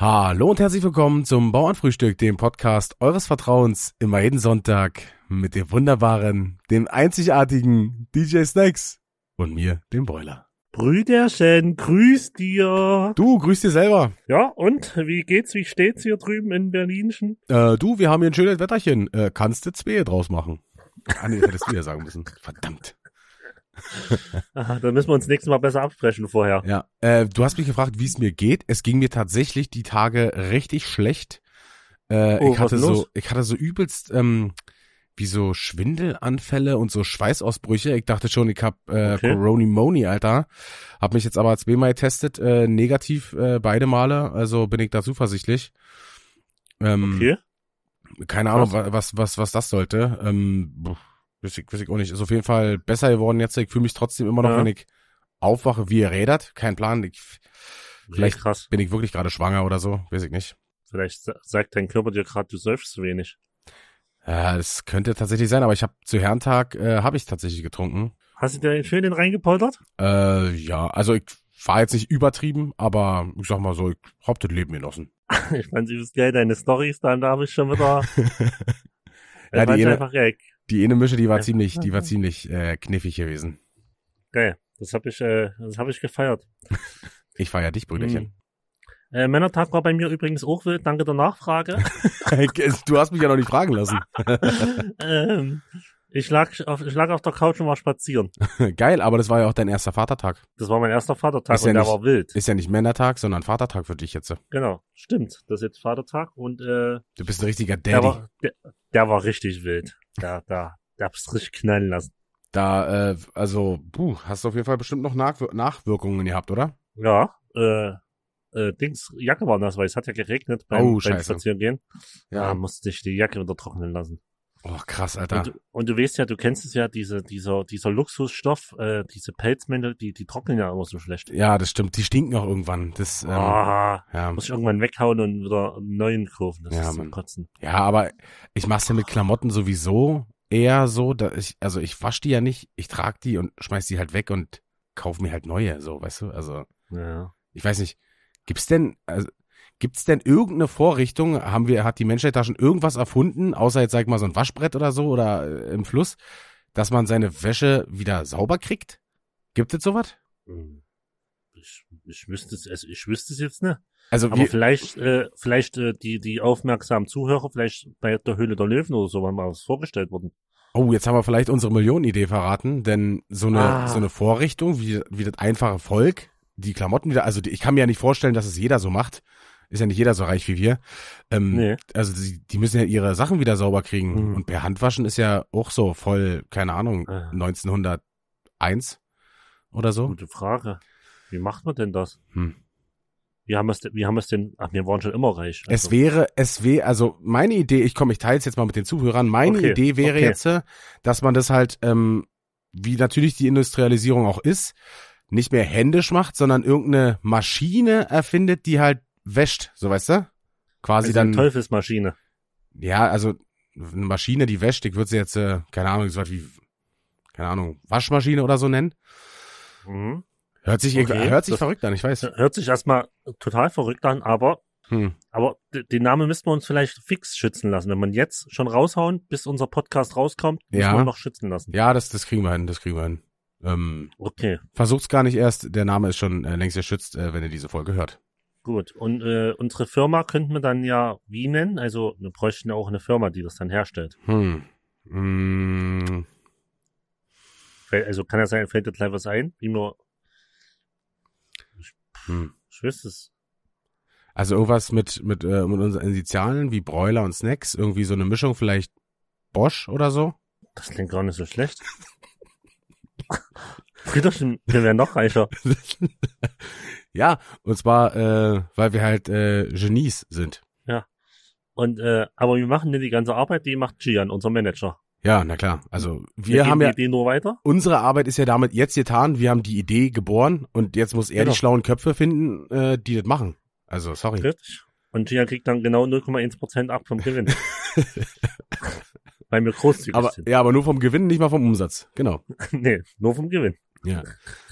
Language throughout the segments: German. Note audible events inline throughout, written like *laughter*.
Hallo und herzlich willkommen zum Bauernfrühstück, dem Podcast eures Vertrauens, immer jeden Sonntag mit dem wunderbaren, dem einzigartigen DJ Snacks und mir, dem Broiler. Brüderchen, grüß dir. Du, grüß dir selber. Ja, und wie geht's, wie steht's hier drüben in Berlinchen? Äh, du, wir haben hier ein schönes Wetterchen. Äh, kannst du zwei draus machen? Ah, nee, das hättest du ja sagen müssen. *laughs* Verdammt. Aha, dann müssen wir uns nächstes Mal besser absprechen vorher. Ja, äh, du hast mich gefragt, wie es mir geht. Es ging mir tatsächlich die Tage richtig schlecht. Äh, Oh, ich hatte was so, los? ich hatte so übelst ähm, wie so Schwindelanfälle und so Schweißausbrüche. Ich dachte schon, ich hab äh, Okay. Corona Moni, Alter. Hab mich jetzt aber zweimal getestet, äh, negativ äh, beide Male. Also bin ich da zuversichtlich. Ähm, Okay. keine Ahnung, Krass. wa- was, was, was das sollte. Ähm, weiß ich, weiß ich auch nicht. Ist auf jeden Fall besser geworden jetzt. Ich fühle mich trotzdem immer noch, Ja. wenn ich aufwache, wie ihr rädert. Kein Plan. Ich, vielleicht krass. bin ich wirklich gerade schwanger oder so. Weiß ich nicht. Vielleicht sa- sagt dein Körper dir gerade, du säufst zu wenig. Ja, das könnte tatsächlich sein, aber ich habe zu Herrentag äh, habe ich tatsächlich getrunken. Hast du dir schön den reingepoltert? Äh, ja, also ich war jetzt nicht übertrieben, aber ich sag mal so, ich hab das Leben genossen. *laughs* Ich fand übelst geil, deine Storys, dann da habe ich schon wieder. *laughs* Ja, ja, die eine- einfach geil. Die eine Mische, die war Ja. ziemlich, die war ziemlich äh, kniffig gewesen. Geil. Das habe ich, äh, das habe ich gefeiert. *laughs* Ich feier dich, Brüderchen. Mhm. Äh, Männertag war bei mir übrigens auch wild, danke der Nachfrage. *laughs* du hast mich ja noch nicht fragen lassen. *laughs* ähm, ich, lag auf, ich lag auf der Couch und war spazieren. Geil, aber das war ja auch dein erster Vatertag. Das war mein erster Vatertag Ist ja und der nicht- war wild. Ist ja nicht Männertag, sondern Vatertag für dich jetzt. Genau, stimmt. Das ist jetzt Vatertag und äh, Du bist ein richtiger der, Daddy. war, der, der war richtig wild. Da, da, der hab's richtig knallen lassen. Da, äh, also, puh, hast du auf jeden Fall bestimmt noch Nachwir Nachwirkungen gehabt, oder? Ja, äh, äh, Dings, Jacke war nass, weil es hat ja geregnet beim, Oh, beim. Spazierengehen. Ja, musste ich die Jacke wieder trocknen lassen. Oh, krass, Alter. Und, du- und du weißt ja, du kennst es ja, diese, dieser, dieser Luxusstoff, äh, diese Pelzmäntel, die, die trocknen ja immer so schlecht. Ja, das stimmt. Die stinken auch irgendwann. Das, ähm, ah, ja. muss ich irgendwann weghauen und wieder einen neuen kaufen. Das Ja, ist zum. Kotzen. ja, aber ich mach's ja mit Klamotten sowieso eher so, dass ich, also ich wasch die ja nicht, ich trag die und schmeiß die halt weg und kauf mir halt neue, so, weißt du? Also, Ja. ich weiß nicht, gibt's denn, also, gibt's denn irgendeine Vorrichtung, haben wir, hat die Menschheit da schon irgendwas erfunden, außer jetzt sag ich mal so ein Waschbrett oder so oder äh, im Fluss, dass man seine Wäsche wieder sauber kriegt? Gibt es sowas? Hm. Ich, ich wüsste es, also ich wüsste es jetzt nicht. Also Aber wir, vielleicht, äh, vielleicht äh, die, die aufmerksamen Zuhörer, vielleicht bei der Höhle der Löwen oder so, war mal was vorgestellt worden. Oh, jetzt haben wir vielleicht unsere Millionenidee verraten, denn so eine, Ah. so eine Vorrichtung, wie, wie das einfache Volk, die Klamotten wieder, also die, ich kann mir ja nicht vorstellen, dass es jeder so macht. Ist ja nicht jeder so reich wie wir. Ähm, Nee. Also die, die müssen ja ihre Sachen wieder sauber kriegen. Mhm. Und per Handwaschen ist ja auch so voll, keine Ahnung, Ah. 1901 oder so. Gute Frage. Wie macht man denn das? Hm. Wie haben wir es denn, wie haben wir es denn, ach, wir waren schon immer reich. Es Also, wäre, es wäre, also meine Idee, ich komme, ich teile es jetzt mal mit den Zuhörern, meine Okay, Idee wäre okay. jetzt, äh, dass man das halt, ähm, wie natürlich die Industrialisierung auch ist, nicht mehr händisch macht, sondern irgendeine Maschine erfindet, die halt wäscht, so weißt du? Quasi also eine dann, Teufelsmaschine. ja, also eine Maschine, die wäscht, ich würde sie jetzt, äh, keine Ahnung, so was wie, keine Ahnung, Waschmaschine oder so nennen. Mhm. Hört sich, Okay, hört sich das- verrückt an, ich weiß. Hört sich erstmal total verrückt an, aber, Hm. aber den Namen müssten wir uns vielleicht fix schützen lassen. Wenn man jetzt schon raushauen, bis unser Podcast rauskommt, müssen Ja. wir noch schützen lassen. Ja, das, das kriegen wir hin, das kriegen wir hin. Ähm, Okay, Versucht's gar nicht erst, der Name ist schon äh, längst geschützt, äh, wenn ihr diese Folge hört. Gut. Und äh, unsere Firma könnten wir dann ja wie nennen? Also wir bräuchten ja auch eine Firma, die das dann herstellt. Hm. Mm, Also kann ja sein, fällt dir gleich was ein, wie wir, hm. ich wüsste es. Also irgendwas mit, mit, äh, mit unseren Initialen wie Broiler und Snacks, irgendwie so eine Mischung, vielleicht Bosch oder so. Das klingt gar nicht so schlecht. *laughs* Brüderchen, wir wären noch reicher. *laughs* ja, und zwar, äh, weil wir halt äh, Genies sind. Und äh, aber wir machen denn die ganze Arbeit, die macht Gian, unser Manager. Ja, na klar. Also wir geben haben ja, die Idee nur weiter. unsere Arbeit ist ja damit jetzt getan, wir haben die Idee geboren und jetzt muss er Genau. die schlauen Köpfe finden, äh, die das machen. Also, sorry. Richtig. Und Gian kriegt dann genau 0,1% ab vom Gewinn. *laughs* Weil wir großzügig Aber, sind. ja, aber nur vom Gewinn, nicht mal vom Umsatz. Genau. *laughs* nee, nur vom Gewinn. Ja.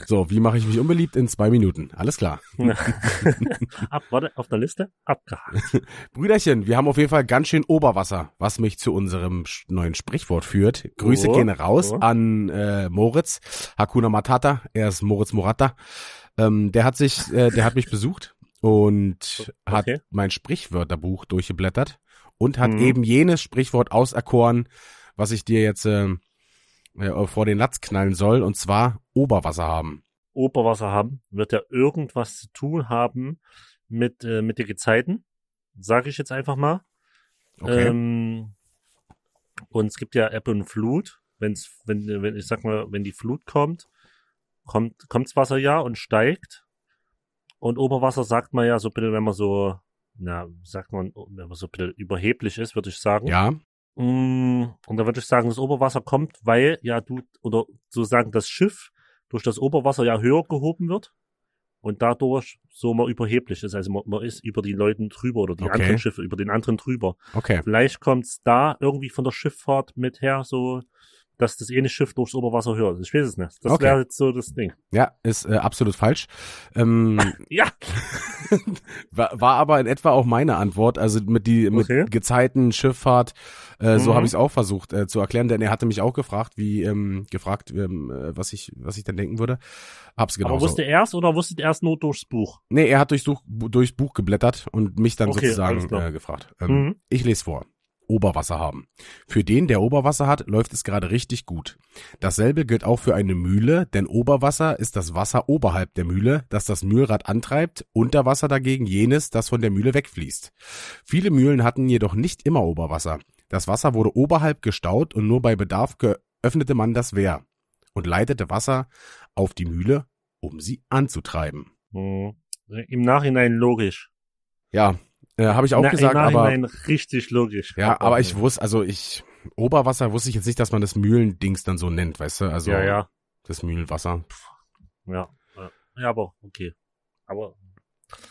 So, wie mache ich mich unbeliebt in zwei Minuten? Alles klar. *laughs* Ab, warte, auf der Liste? Abgehakt. *laughs* Brüderchen, wir haben auf jeden Fall ganz schön Oberwasser, was mich zu unserem neuen Sprichwort führt. Grüße Oh, gehen raus oh. an äh, Moritz, Hakuna Matata, er ist Moritz Morata. Ähm, der hat sich, äh, der hat mich besucht und *laughs* hat Okay. mein Sprichwörterbuch durchgeblättert und hat Mhm. eben jenes Sprichwort auserkoren, was ich dir jetzt äh, äh, vor den Latz knallen soll, und zwar Oberwasser haben. Oberwasser haben, wird ja irgendwas zu tun haben mit, äh, mit den Gezeiten. Sage ich jetzt einfach mal. Okay. Ähm, und es gibt ja Ebbe und Flut. Wenn's, wenn, wenn, ich sag mal, wenn die Flut kommt, kommt, kommt's Wasser ja und steigt. Und Oberwasser sagt man ja so bisschen, wenn man so, na, sagt man, wenn man so bisschen überheblich ist, würde ich sagen. ja, Und da würde ich sagen, das Oberwasser kommt, weil ja du, oder sozusagen das Schiff durch das Oberwasser ja höher gehoben wird und dadurch so man überheblich ist. Also man, man ist über die Leuten drüber oder die Okay. anderen Schiffe über den anderen drüber. okay. Vielleicht kommt's da irgendwie von der Schifffahrt mit her, so, dass das eine Schiff durchs Oberwasser höher ist. Ich weiß es nicht. Das Okay. wäre jetzt so das Ding. Ja, ist äh, absolut falsch. Ähm, *laughs* Ja, *laughs* war, war aber in etwa auch meine Antwort. Also mit die mit Okay. Gezeiten, Schifffahrt, äh, so Mhm. habe ich es auch versucht äh, zu erklären, denn er hatte mich auch gefragt, wie ähm, gefragt, ähm, äh, was ich was ich denn denken würde. Hab's genau aber so. wusste er erst oder wusste er erst nur durchs Buch? Nee, er hat durchs, Buch- durchs Buch geblättert und mich dann Okay, sozusagen äh, gefragt. Ähm, Mhm. Ich lese vor. Oberwasser haben. Für den, der Oberwasser hat, läuft es gerade richtig gut. Dasselbe gilt auch für eine Mühle, denn Oberwasser ist das Wasser oberhalb der Mühle, das das Mühlrad antreibt, Unterwasser dagegen jenes, das von der Mühle wegfließt. Viele Mühlen hatten jedoch nicht immer Oberwasser. Das Wasser wurde oberhalb gestaut und nur bei Bedarf geöffnete man das Wehr und leitete Wasser auf die Mühle, um sie anzutreiben. Mhm. Im Nachhinein logisch. Ja, äh, habe ich auch Na, gesagt, aber richtig logisch. ja, aber ich wusste, also ich Oberwasser wusste ich jetzt nicht, dass man das Mühlendings dann so nennt, weißt du? Also ja, ja, das Mühlenwasser. ja. Ja, Ja, aber okay. Aber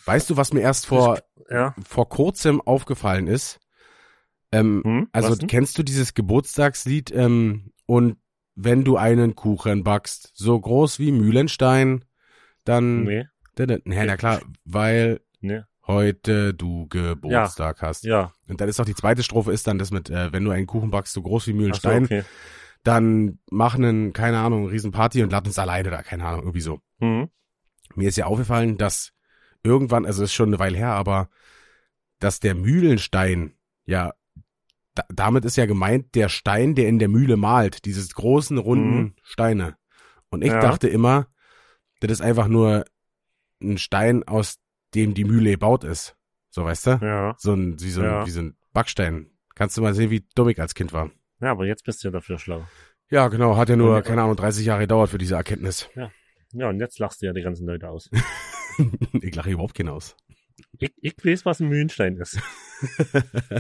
Weißt du, was mir erst vor ja. vor kurzem aufgefallen ist? Ähm, Hm, also kennst du dieses Geburtstagslied? Ähm, und wenn du einen Kuchen backst, so groß wie Mühlenstein, dann Nee, nee, na klar, weil nee. Heute du Geburtstag hast. Ja. Und dann ist auch die zweite Strophe ist dann das mit, äh, wenn du einen Kuchen backst, so groß wie Ach so, Mühlenstein, okay. dann mach einen, keine Ahnung, einen Riesenparty und lad uns alleine da, keine Ahnung, irgendwie so. Hm. Mir ist ja aufgefallen, dass irgendwann, also ist schon eine Weile her, aber dass der Mühlenstein, ja, da, damit ist ja gemeint der Stein, der in der Mühle malt, dieses großen, runden Mhm. Steine. Und ich Ja. dachte immer, das ist einfach nur ein Stein, aus dem die Mühle gebaut ist. So, weißt du? Ja. So ein, wie so ein, Ja. wie so ein Backstein. Kannst du mal sehen, wie dumm ich als Kind war. Ja, aber jetzt bist du ja dafür schlau. Ja, genau, hat ja nur, Ja. keine Ahnung, 30 Jahre gedauert für diese Erkenntnis. Ja, und jetzt lachst du ja die ganzen Leute aus. *laughs* ich lache überhaupt keinen aus. ich, ich weiß, was ein Mühlenstein ist. *laughs*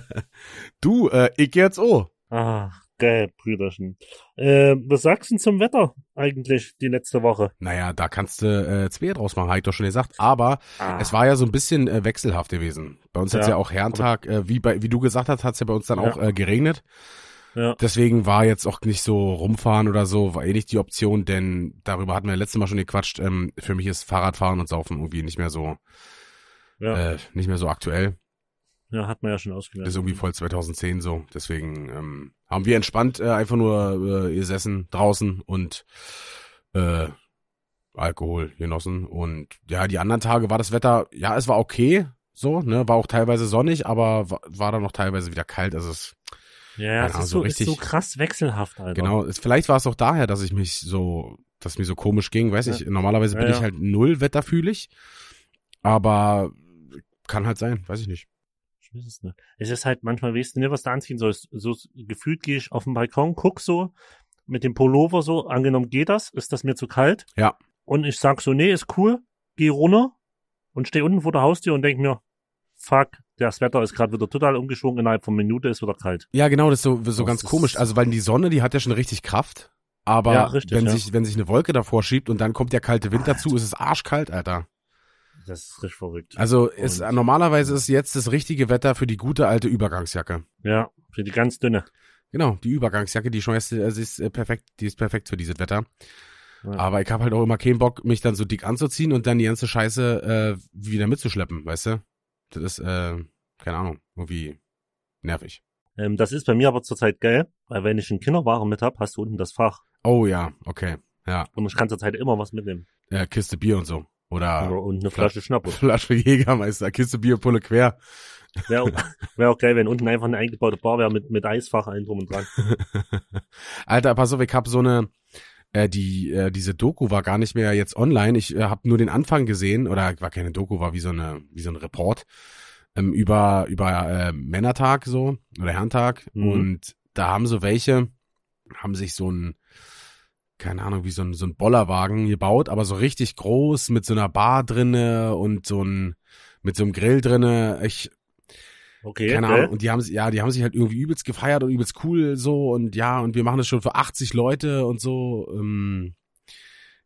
Du, äh, ich geh jetzt oh. Ach, geil, Brüderchen. Äh, was sagst du denn zum Wetter eigentlich die letzte Woche? Naja, da kannst du äh, zwei draus machen, hab ich doch schon gesagt. Aber Ah, es war ja so ein bisschen äh, wechselhaft gewesen. Bei uns hat's Ja, ja auch Herrentag, äh, wie, bei, wie du gesagt hast, hat's ja bei uns dann Ja. auch äh, geregnet. ja, Deswegen war jetzt auch nicht so rumfahren oder so, war eh nicht die Option, denn darüber hatten wir letztes Mal schon gequatscht. Ähm, für mich ist Fahrradfahren und Saufen irgendwie nicht mehr so, ja, äh, nicht mehr so aktuell. Ja, hat man ja schon Das ausgelernt. ist irgendwie voll 2010 so. Deswegen ähm, haben wir entspannt äh, einfach nur äh, gesessen draußen und äh, Alkohol genossen. Und ja, die anderen Tage war das Wetter, ja, es war okay, so, ne, war auch teilweise sonnig, aber war, war dann noch teilweise wieder kalt. Also es, Ja, es ist so so, ist richtig- so krass wechselhaft, Alter. genau, es, vielleicht war es auch daher, dass ich mich so, dass mir so komisch ging, weiß Ja. ich. Normalerweise Ja, bin ja. ich halt null wetterfühlig, aber kann halt sein, weiß ich nicht. Weiß es nicht. Es ist halt manchmal, weißt du nicht, was du anziehen sollst. So gefühlt gehe ich auf den Balkon, guck so mit dem Pullover so, angenommen geht das, ist das mir zu kalt? Ja. Und ich sag so, nee, ist cool, geh runter und steh unten vor der Haustür und denk mir, fuck, das Wetter ist gerade wieder total umgeschwungen, innerhalb von Minute ist wieder kalt. Ja, genau, das ist so, so Das ganz ist- komisch. Also, weil die Sonne, die hat ja schon richtig Kraft. Aber Ja, richtig, wenn ja. sich, wenn sich eine Wolke davor schiebt und dann kommt der kalte Wind dazu, ist es arschkalt, Alter. Das ist richtig verrückt. Also ist, Und- normalerweise ist jetzt das richtige Wetter für die gute alte Übergangsjacke. Ja, für die ganz dünne. Genau, die Übergangsjacke, die schmeißt, du- also ist äh, perfekt, die ist perfekt für dieses Wetter. Ja. Aber ich habe halt auch immer keinen Bock, mich dann so dick anzuziehen und dann die ganze Scheiße äh, wieder mitzuschleppen, weißt du? Das ist, äh, keine Ahnung, irgendwie nervig. Ähm, das ist bei mir aber zurzeit geil, weil wenn ich einen Kinderwagen mit hab, hast du unten das Fach. Oh ja, okay. Ja, Und ich kann zurzeit immer was mitnehmen. äh, Kiste Bier und so. Oder und eine Fla- Flasche Schnappes. *laughs* Flasche Jägermeister, Kiste Bier, Pulle quer. Wäre auch, wär auch geil, wenn unten einfach eine eingebaute Bar wäre mit, mit Eisfach ein drum und dran. *laughs* Alter, pass auf, ich hab so eine, äh, die, äh, diese Doku war gar nicht mehr jetzt online. Ich äh, habe nur den Anfang gesehen, oder war keine Doku, war wie so eine, wie so ein Report ähm, über über äh, Männertag so oder Herrentag. Mhm. Und da haben so welche, haben sich so ein, keine Ahnung, wie so ein, so ein Bollerwagen gebaut, aber so richtig groß mit so einer Bar drinne und so ein, mit so einem Grill drinne. Ich, Okay, keine geil. Ahnung. Und die haben, ja, die haben sich halt irgendwie übelst gefeiert und übelst cool so und ja, und wir machen das schon für 80 Leute und so. Ähm,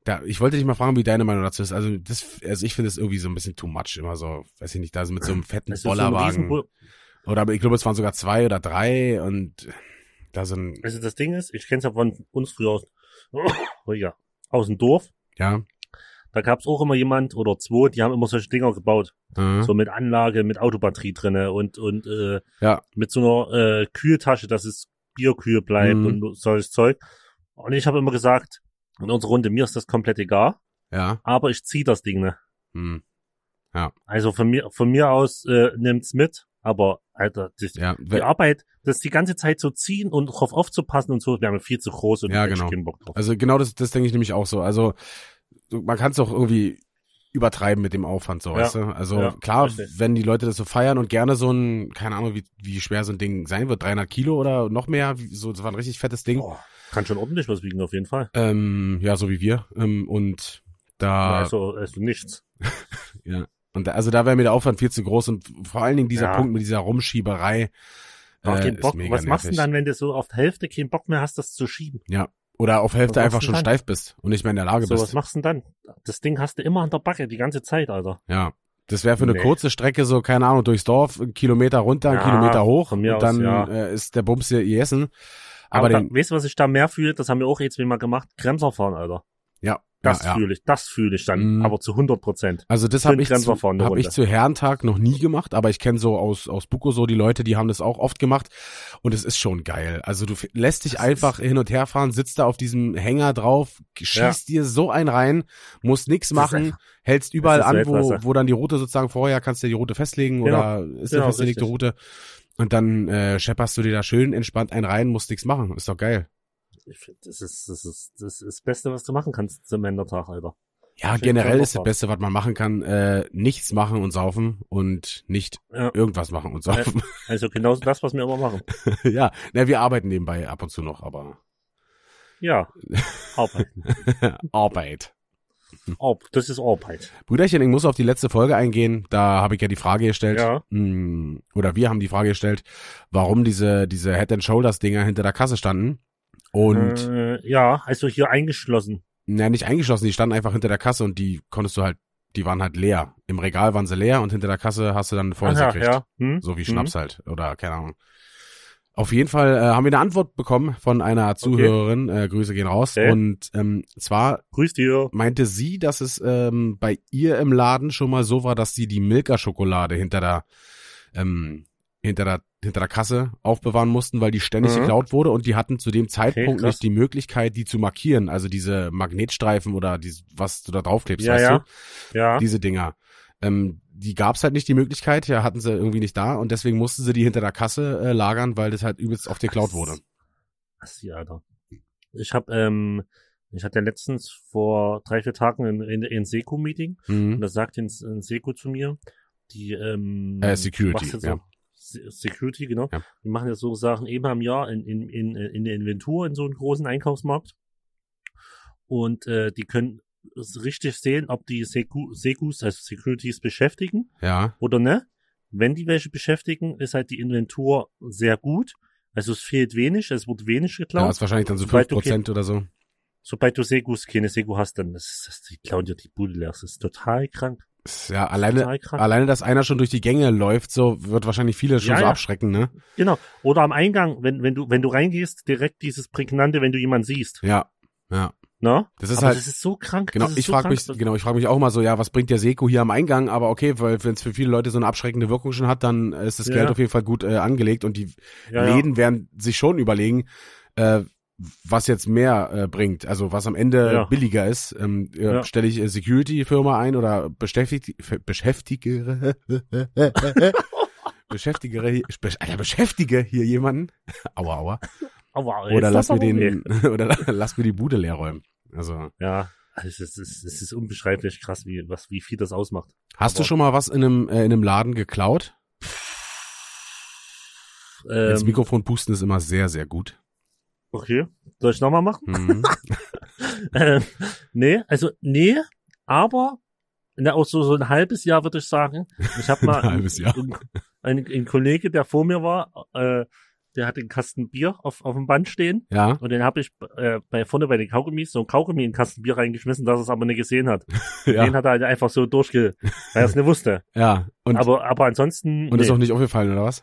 da, ich wollte dich mal fragen, wie deine Meinung dazu ist. Also das, also ich finde das irgendwie so ein bisschen too much, immer so, weiß ich nicht, da so mit so einem fetten Es ist so ein Bollerwagen. Oder ich glaube, es waren sogar zwei oder drei und da so ein, Also das Ding ist, ich kenne es ja von uns früher aus, *laughs* oh ja, aus dem Dorf. ja, Da gab's auch immer jemand oder zwei, die haben immer solche Dinger gebaut. äh, So mit Anlage, mit Autobatterie drinne und, und äh, ja, mit so einer äh, Kühltasche, dass es Bierkühl bleibt Mhm. und solches Zeug. Und ich habe immer gesagt, in unserer Runde, mir ist das komplett egal, ja, aber ich zieh das Ding, ne? hm, Also von mir, von mir aus äh, nimmt's mit, aber Alter, das, ja, die Arbeit, das die ganze Zeit so ziehen und drauf aufzupassen und so, wäre mir viel zu groß und Ja, genau. keinen Bock drauf. also genau das, das denke ich nämlich auch so. Also so, man kann es auch irgendwie übertreiben mit dem Aufwand, so, Ja, weißt du? Also ja, klar, richtig. wenn die Leute das so feiern und gerne so ein, keine Ahnung, wie, wie schwer so ein Ding sein wird, 300 Kilo oder noch mehr, so, das war ein richtig fettes Ding. Boah, kann schon ordentlich was wiegen, auf jeden Fall. Ähm, ja, so wie wir. Ähm, und da, Also, also nichts. *laughs* ja, und da, also da wäre mir der Aufwand viel zu groß und vor allen Dingen dieser Ja. Punkt mit dieser Rumschieberei. Auch äh, keinen ist Bock. Was machst du denn dann, wenn du so auf der Hälfte keinen Bock mehr hast, das zu schieben? Ja. Oder auf Hälfte Was einfach schon dann? steif bist und nicht mehr in der Lage So, was bist. machst du denn dann? Das Ding hast du immer an der Backe, die ganze Zeit, Alter. Ja. Das wäre für eine Nee. kurze Strecke so, keine Ahnung, durchs Dorf, einen Kilometer runter, einen Ja, Kilometer hoch und aus, dann ja. äh, ist der Bums hier gegessen. Aber, Aber, da, den, weißt du, was ich da mehr fühle? Das haben wir auch jetzt mal gemacht. Bremser fahren, Alter. Ja, Das ja, ja. fühle ich, das fühle ich dann, Mhm. aber zu 100 Prozent. Also das habe ich, zu, hab ich zu Herrentag noch nie gemacht, aber ich kenne so aus, aus Buko so die Leute, die haben das auch oft gemacht und es ist schon geil. Also du lässt dich Das einfach hin und her fahren, sitzt da auf diesem Hänger drauf, schießt dir so ein rein, musst nix machen, hältst überall an, wo, wo dann die Route sozusagen vorher, kannst du die Route festlegen Genau. oder ist eine Genau, festgelegte richtig. Route und dann äh, schepperst du dir da schön entspannt einen rein, musst nix machen, ist doch geil. Ich finde, das ist, das ist, das ist das Beste, was du machen kannst zum Männertag, Alter. Ja, Schön generell ist das. Beste, was man machen kann, äh, nichts machen und saufen und nicht Ja. irgendwas machen und saufen. Also genau das, was wir immer machen. *laughs* ja, na, wir arbeiten nebenbei ab und zu noch, aber Ja. Arbeiten. *laughs* Arbeit. Ob, das ist Arbeit. Brüderchen, ich muss auf die letzte Folge eingehen. Da habe ich ja die Frage gestellt, Ja. mh, oder wir haben die Frage gestellt, warum diese, diese Head and Shoulders Dinger hinter der Kasse standen. Und, Äh, ja, also hier eingeschlossen. na, nicht eingeschlossen, die standen einfach hinter der Kasse und die konntest du halt, die waren halt leer. Im Regal waren sie leer und hinter der Kasse hast du dann volles Ach ja, gekriegt. ja. Hm? So wie Hm? Schnaps halt. Oder keine Ahnung. Auf jeden Fall äh, haben wir eine Antwort bekommen von einer Zuhörerin. Äh, Grüße gehen raus. Okay. Und ähm, zwar Grüß dir. meinte sie, dass es ähm, bei ihr im Laden schon mal so war, dass sie die Milka-Schokolade hinter der ähm, hinter der hinter der Kasse aufbewahren mussten, weil die ständig Mhm. geklaut wurde und die hatten zu dem Zeitpunkt krass. nicht die Möglichkeit, die zu markieren, also diese Magnetstreifen oder dies, was du da draufklebst, Ja, weißt ja. du? Ja. Diese Dinger. Ähm, die gab's halt nicht die Möglichkeit, ja, hatten sie irgendwie nicht da und deswegen mussten sie die hinter der Kasse äh, lagern, weil das halt übelst oft geklaut wurde. Assi, Alter. Ich hab, ähm, ich hatte letztens vor drei, vier Tagen ein, ein, ein Seku-Meeting und Mhm. da sagte ein, ein Seku zu mir, die, ähm, Äh, Security, ja. Security, genau. Ja. Die machen jetzt so Sachen eben am Jahr in, in, in, in der Inventur in so einem großen Einkaufsmarkt. Und äh, die können richtig sehen, ob die Seku, Sekus, also Securities beschäftigen Ja, oder ne. Wenn die welche beschäftigen, ist halt die Inventur sehr gut. Also es fehlt wenig, es wird wenig ja, geklaut. ist wahrscheinlich dann so Sobald 5% oder so. Sobald du Segus, keine Segu hast, dann ist das, die klauen dir die Bude leer. Das ist total krank. Ja, alleine, alleine, dass einer schon durch die Gänge läuft, so wird wahrscheinlich viele schon Ja, so ja. abschrecken, ne? Genau. Oder am Eingang, wenn, wenn du, wenn du reingehst, direkt dieses Prägnante, wenn du jemanden siehst. Ja, ja. Na? Das ist aber halt- das ist so krank. Genau, ich so frage mich, genau, ich frage mich auch mal so, ja, was bringt der Seko hier am Eingang? Aber okay, weil wenn es für viele Leute so eine abschreckende Wirkung schon hat, dann ist das Ja. Geld auf jeden Fall gut äh, angelegt und die Ja, ja. Läden werden sich schon überlegen, äh, was jetzt mehr äh, bringt, also was am Ende Ja. billiger ist. Ähm, äh, Ja. Stelle ich äh, Security-Firma ein oder beschäftigt, beschäftigere, beschäftigere, *laughs* Alter, beschäftige hier jemanden. *laughs* Aua, aua. Aber Oder ist lass das mir den, *laughs* oder lass mir die Bude leer räumen. Also, Ja, es ist, es ist, es ist unbeschreiblich krass, wie, was, wie viel das ausmacht. hast du Aber- schon mal was in einem, äh, in einem Laden geklaut? Ähm, Mikrofon pusten ist immer sehr, sehr gut. Okay. Soll ich nochmal machen? Mhm. *laughs* ähm, nee, also, nee, aber, na, auch so, so ein halbes Jahr würde ich sagen. Ich habe *laughs* mal Ein halbes Jahr. Ein, ein, ein Kollege, der vor mir war, äh, der hatte einen Kasten Bier auf, auf dem Band stehen Ja, und den habe ich äh, bei vorne bei den Kaugummis so ein Kaugummi in den Kasten Bier reingeschmissen, dass er es aber nicht gesehen hat. *laughs* Den ja, hat er halt einfach so durchge, weil er es nicht wusste. ja. Und, aber, aber ansonsten, und nee. ist auch nicht aufgefallen, oder was?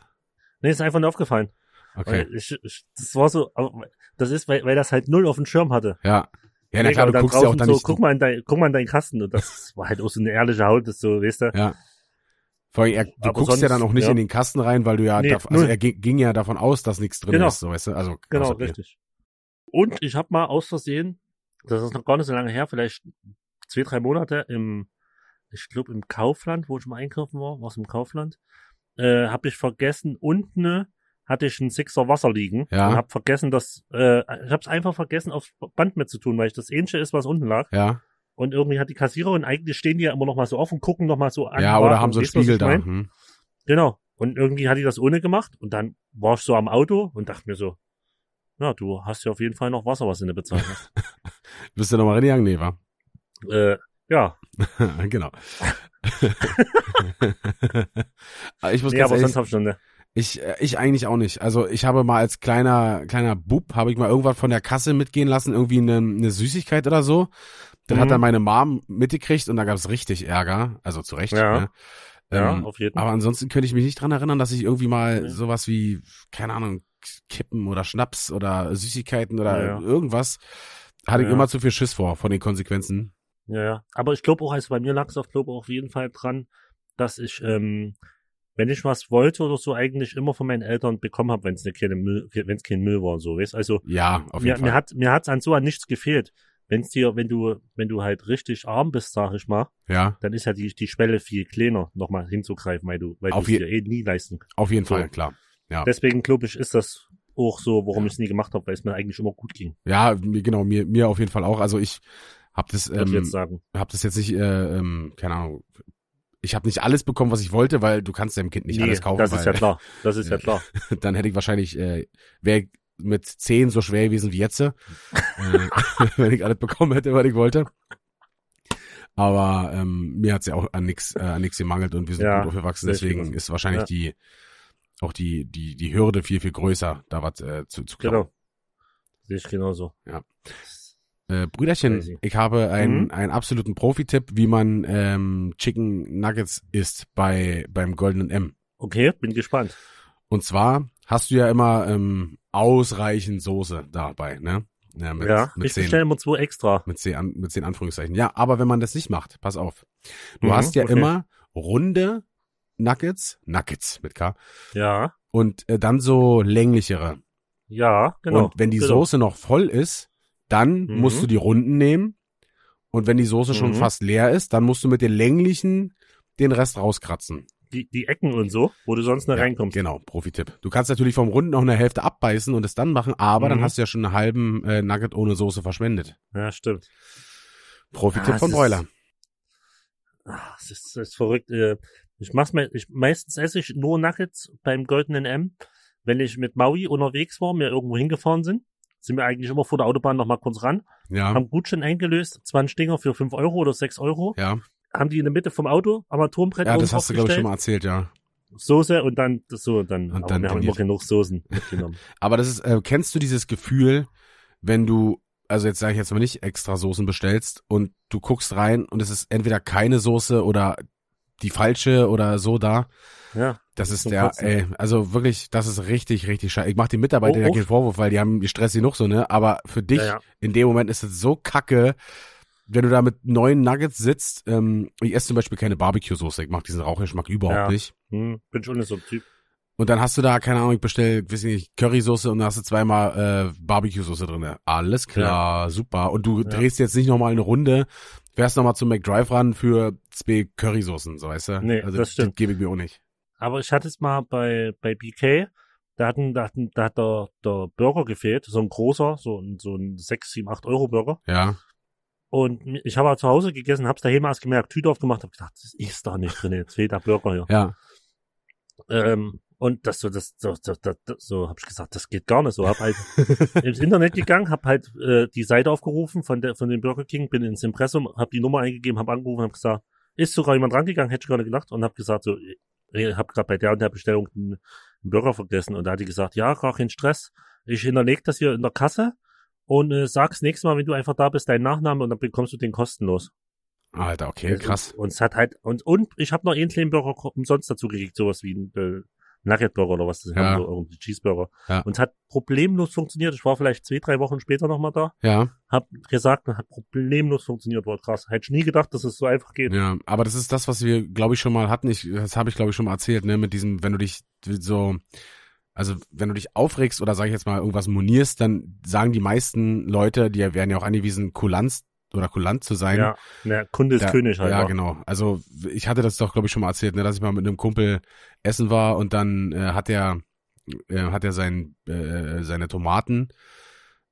nee, ist einfach nicht aufgefallen. Okay. Ich, ich, das war so, aber das ist, weil, weil das halt null auf dem Schirm hatte. Ja. Ja, na klar, du guckst ja auch dann so, nicht. guck mal in dein, guck mal in deinen Kasten und das war halt auch so eine ehrliche Haut, das so, weißt du. Ja. Vor allem, er, du Aber guckst ja sonst, dann auch nicht ja. in den Kasten rein, weil du ja, Nee, dav- also null. er ging, ja davon aus, dass nichts drin Genau. ist, so weißt du, also Genau, richtig. Und ich habe mal aus Versehen, das ist noch gar nicht so lange her, vielleicht zwei, drei Monate im, ich glaube im Kaufland, wo ich mal einkaufen war, war es im Kaufland, äh, habe ich vergessen, unten hatte ich einen Sixer Wasser liegen Ja. und habe vergessen, dass, äh, ich habe es einfach vergessen, aufs Band mit zu tun, weil ich das ähnliche ist, was unten lag. Ja, Und irgendwie hat die Kassiererin, eigentlich stehen die ja immer noch mal so auf und gucken noch mal so an. ja, oder haben so einen Spiegel da. Hm. Genau. Und irgendwie hat die das ohne gemacht und dann war ich so am Auto und dachte mir so, ja, du hast ja auf jeden Fall noch Wasser, was du nicht bezahlt hast. *laughs* Bist du nochmal reingegangen? Nee, wa? äh, ja, *laughs* genau. Aber *laughs* ich muss nee, aber ehrlich, sonst hab ich schon, ne. Ich, äh, ich eigentlich auch nicht. Also ich habe mal als kleiner, kleiner Bub, habe ich mal irgendwas von der Kasse mitgehen lassen, irgendwie eine, eine Süßigkeit oder so. Dann hat Mhm. dann meine Mom mitgekriegt und da gab es richtig Ärger. Also zu Recht. Ja. Ne? Ja, Ähm, auf jeden Fall. Aber ansonsten könnte ich mich nicht dran erinnern, dass ich irgendwie mal Nee. sowas wie, keine Ahnung, Kippen oder Schnaps oder Süßigkeiten oder Ja, ja. irgendwas, hatte ich Ja. immer zu viel Schiss vor, von den Konsequenzen. Ja, ja. Aber ich glaube auch, also bei mir lag es auf, glaube auf jeden Fall dran, dass ich, ähm, wenn ich was wollte oder so, eigentlich immer von meinen Eltern bekommen habe, wenn es keine Müll, wenn es kein Müll war, so, weißt Also, Ja, auf mir, jeden mir Fall. hat, mir hat's an so an nichts gefehlt. Wenn's dir, wenn du, wenn du halt richtig arm bist, sag ich mal, ja, dann ist ja die, die Schwelle viel kleiner, nochmal hinzugreifen, weil du, weil du es dir eh nie leisten kannst. auf jeden So. Fall, klar. Ja. Deswegen glaube ich, ist das auch so, warum Ja. ich es nie gemacht habe, weil es mir eigentlich immer gut ging, Ja, mir, genau, mir, mir auf jeden Fall auch. Also ich habe das, ähm, hab das jetzt nicht, äh, ähm, keine Ahnung, ich habe nicht alles bekommen, was ich wollte, weil du kannst deinem Kind nicht alles kaufen. das ist ja klar. Das ist ja, Ja. *laughs* klar. Dann hätte ich wahrscheinlich, äh, wäre mit zehn so schwer gewesen wie jetzt, äh, *laughs* *laughs* wenn ich alles bekommen hätte, was ich wollte. Aber ähm, mir hat's ja auch an nix, äh, an nix gemangelt und wir sind Ja, gut aufgewachsen, deswegen ist wahrscheinlich Ja. die auch die die die Hürde viel viel größer, da was äh, zu zu klauen. Genau. Sehe ich genauso. Äh, Brüderchen, Crazy. ich habe einen, Mhm. einen absoluten Profi-Tipp, wie man ähm, Chicken Nuggets isst bei beim Goldenen M. Okay, bin gespannt. Und zwar hast du ja immer ähm, ausreichend Soße dabei, ne? Ja, mit, ja, mit ich zehn, bestelle immer zwei extra. mit zehn, An- mit zehn Anführungszeichen. Ja, aber wenn man das nicht macht, pass auf. Du Mhm, hast ja okay. immer runde Nuggets, Nuggets mit K, Ja, und äh, dann so länglichere. ja, genau. Und wenn die genau. Soße noch voll ist, dann Mhm. musst du die runden nehmen. Und wenn die Soße schon Mhm. fast leer ist, dann musst du mit den länglichen den Rest rauskratzen. Die, die Ecken und so, wo du sonst nicht Ja, reinkommst. Genau, Profi-Tipp. Du kannst natürlich vom Runden noch eine Hälfte abbeißen und es dann machen, aber dann Mhm. hast du ja schon einen halben äh, Nugget ohne Soße verschwendet. Ja, stimmt. Profi-Tipp Ah, von Broiler. Ah, Das ist, das ist verrückt. Äh, Ich mach's me ich, meistens esse ich nur Nuggets beim Goldenen M. Wenn ich mit Maui unterwegs war, wir irgendwo hingefahren sind, sind wir eigentlich immer vor der Autobahn noch mal kurz ran, Ja, haben Gutschein eingelöst, 20 Dinger für 5 Euro oder 6 Euro, ja. haben die in der Mitte vom Auto, Armaturenbrett Ja, oben das hast du, glaube ich, schon mal erzählt, ja. Soße und dann so, dann, Und dann wir haben immer genug Soßen *laughs* mitgenommen. Aber das ist, äh, kennst du dieses Gefühl, wenn du, also jetzt sage ich jetzt mal nicht extra Soßen bestellst und du guckst rein und es ist entweder keine Soße oder die falsche oder so da. Ja, Das ist der, Kotzen. ey, also wirklich, das ist richtig, richtig scheiße. Ich mach den Mitarbeitern Oh, ja oh. keinen Vorwurf, weil die haben Stress genug so, ne? Aber für dich Ja, ja. in dem Moment ist es so kacke, wenn du da mit neuen Nuggets sitzt. Ähm, ich esse zum Beispiel keine Barbecue-Soße. Ich mag diesen Rauchgeschmack überhaupt Ja. nicht. Hm, bin schon nicht so ein Typ. Und dann hast du da, keine Ahnung, ich bestell, weiß ich nicht, Currysoße und dann hast du zweimal äh, Barbecue-Soße drinne. Alles klar, super. Und du Ja. drehst jetzt nicht nochmal eine Runde, fährst nochmal zum McDrive ran für zwei Currysoßen, so weißt du? Nee, also, das stimmt. gebe ich mir auch nicht. Aber ich hatte es mal bei, bei BK, da hatten, da hatten, da hat der, der Burger gefehlt, so ein großer, so ein, so ein 6, 7, 8 Euro Burger. Ja. Und ich habe halt zu Hause gegessen, hab's daheim erst gemerkt, Tüte aufgemacht, hab gedacht, das ist da nicht drin, jetzt fehlt der Burger hier. Ja. Ähm, und das so, das, so, das, das, so hab ich gesagt, das geht gar nicht so. Hab halt *laughs* ins Internet gegangen, hab halt äh, die Seite aufgerufen von der von dem Burger King, bin ins Impressum, hab die Nummer eingegeben, hab angerufen, hab gesagt, ist sogar jemand rangegangen, hätte ich gar nicht gedacht und hab gesagt, so, ich hab gerade bei der und der Bestellung einen, einen Burger vergessen und da hat die gesagt, ja, gar kein Stress, ich hinterleg das hier in der Kasse und äh, sag's nächstes Mal, wenn du einfach da bist, deinen Nachnamen und dann bekommst du den kostenlos. Alter, okay, krass. Und es hat halt, und, und ich habe noch einen kleinen Burger umsonst dazu gekriegt, sowas wie ein äh, Nugget Burger oder was das Ja. haben, so irgendwie Cheeseburger. Ja. Und es hat problemlos funktioniert. Ich war vielleicht zwei, drei Wochen später nochmal da, Ja, hab gesagt, hat problemlos funktioniert, war krass. Hätte ich nie gedacht, dass es so einfach geht. ja. Aber das ist das, was wir, glaube ich, schon mal hatten. Ich, das habe ich, glaube ich, schon mal erzählt, ne, mit diesem, wenn du dich so, also wenn du dich aufregst oder sag ich jetzt mal irgendwas monierst, dann sagen die meisten Leute, die werden ja auch angewiesen, kulanz oder kulant zu sein. Ja, na, Kunde ist Ja, König halt. Ja, wa? genau. Also ich hatte das doch, glaube ich, schon mal erzählt, ne, dass ich mal mit einem Kumpel essen war und dann äh, hat er äh, hat er sein, äh, seine Tomaten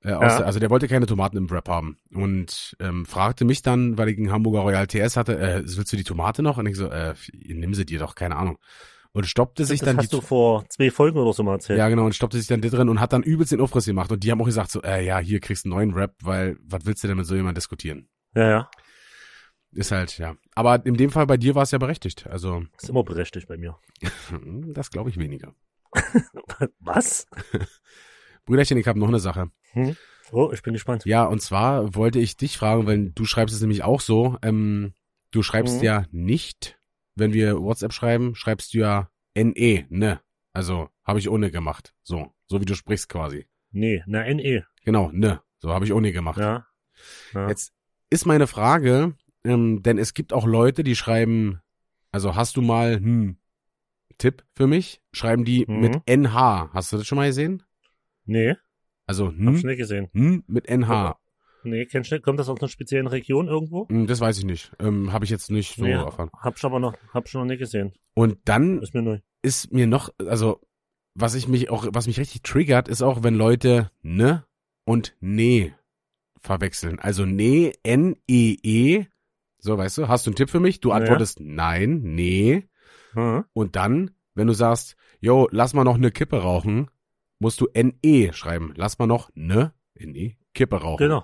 äh, aus, Ja. also der wollte keine Tomaten im Wrap haben und ähm, fragte mich dann, weil ich einen Hamburger Royal TS hatte, äh, willst du die Tomate noch? Und ich so, äh, nimm sie dir doch, keine Ahnung. Und stoppte sich Das dann hast die du vor zwei Folgen oder so mal erzählt. ja, genau, und stoppte sich dann da drin und hat dann übelst den Aufriss gemacht. Und die haben auch gesagt so, äh, ja, hier kriegst du einen neuen Rap, weil was willst du denn mit so jemandem diskutieren? ja, ja. Ist halt, ja. Aber in dem Fall bei dir war es ja berechtigt. Also, Ist immer berechtigt bei mir. *laughs* das glaube ich weniger. *laughs* Was? *laughs* Brüderchen, ich habe noch eine Sache. Oh, ich bin gespannt. Ja, und zwar wollte ich dich fragen, weil du schreibst es nämlich auch so, ähm, du schreibst Mhm. ja nicht, wenn wir WhatsApp schreiben, schreibst du ja NE, ne? Also, habe ich ohne gemacht. So, so wie du sprichst quasi. Nee, na NE. Genau, ne? So habe ich ohne gemacht. Ja. ja. Jetzt ist meine Frage, ähm, denn es gibt auch Leute, die schreiben, also hast du mal, hm, Tipp für mich? Schreiben die Mhm. mit NH. Hast du das schon mal gesehen? Nee, Also, hab ich hm, nicht gesehen. hm mit NH. Nee, kennst du, kommt das aus einer speziellen Region irgendwo? Hm, Das weiß ich nicht. Ähm, Habe ich jetzt nicht so nee, erfahren. hab ich aber noch, hab schon noch nicht gesehen. Und dann Ist mir neu. ist mir noch, also was ich mich auch, was mich richtig triggert, ist auch, wenn Leute ne und nee verwechseln. Also nee, N-E-E. So, weißt du, hast du einen Tipp für mich? Du Ja. antwortest nein, nee. Hm? Und dann, wenn du sagst, yo, lass mal noch eine Kippe rauchen, musst du N-E schreiben. Lass mal noch ne, N-E, Kippe rauchen. Genau.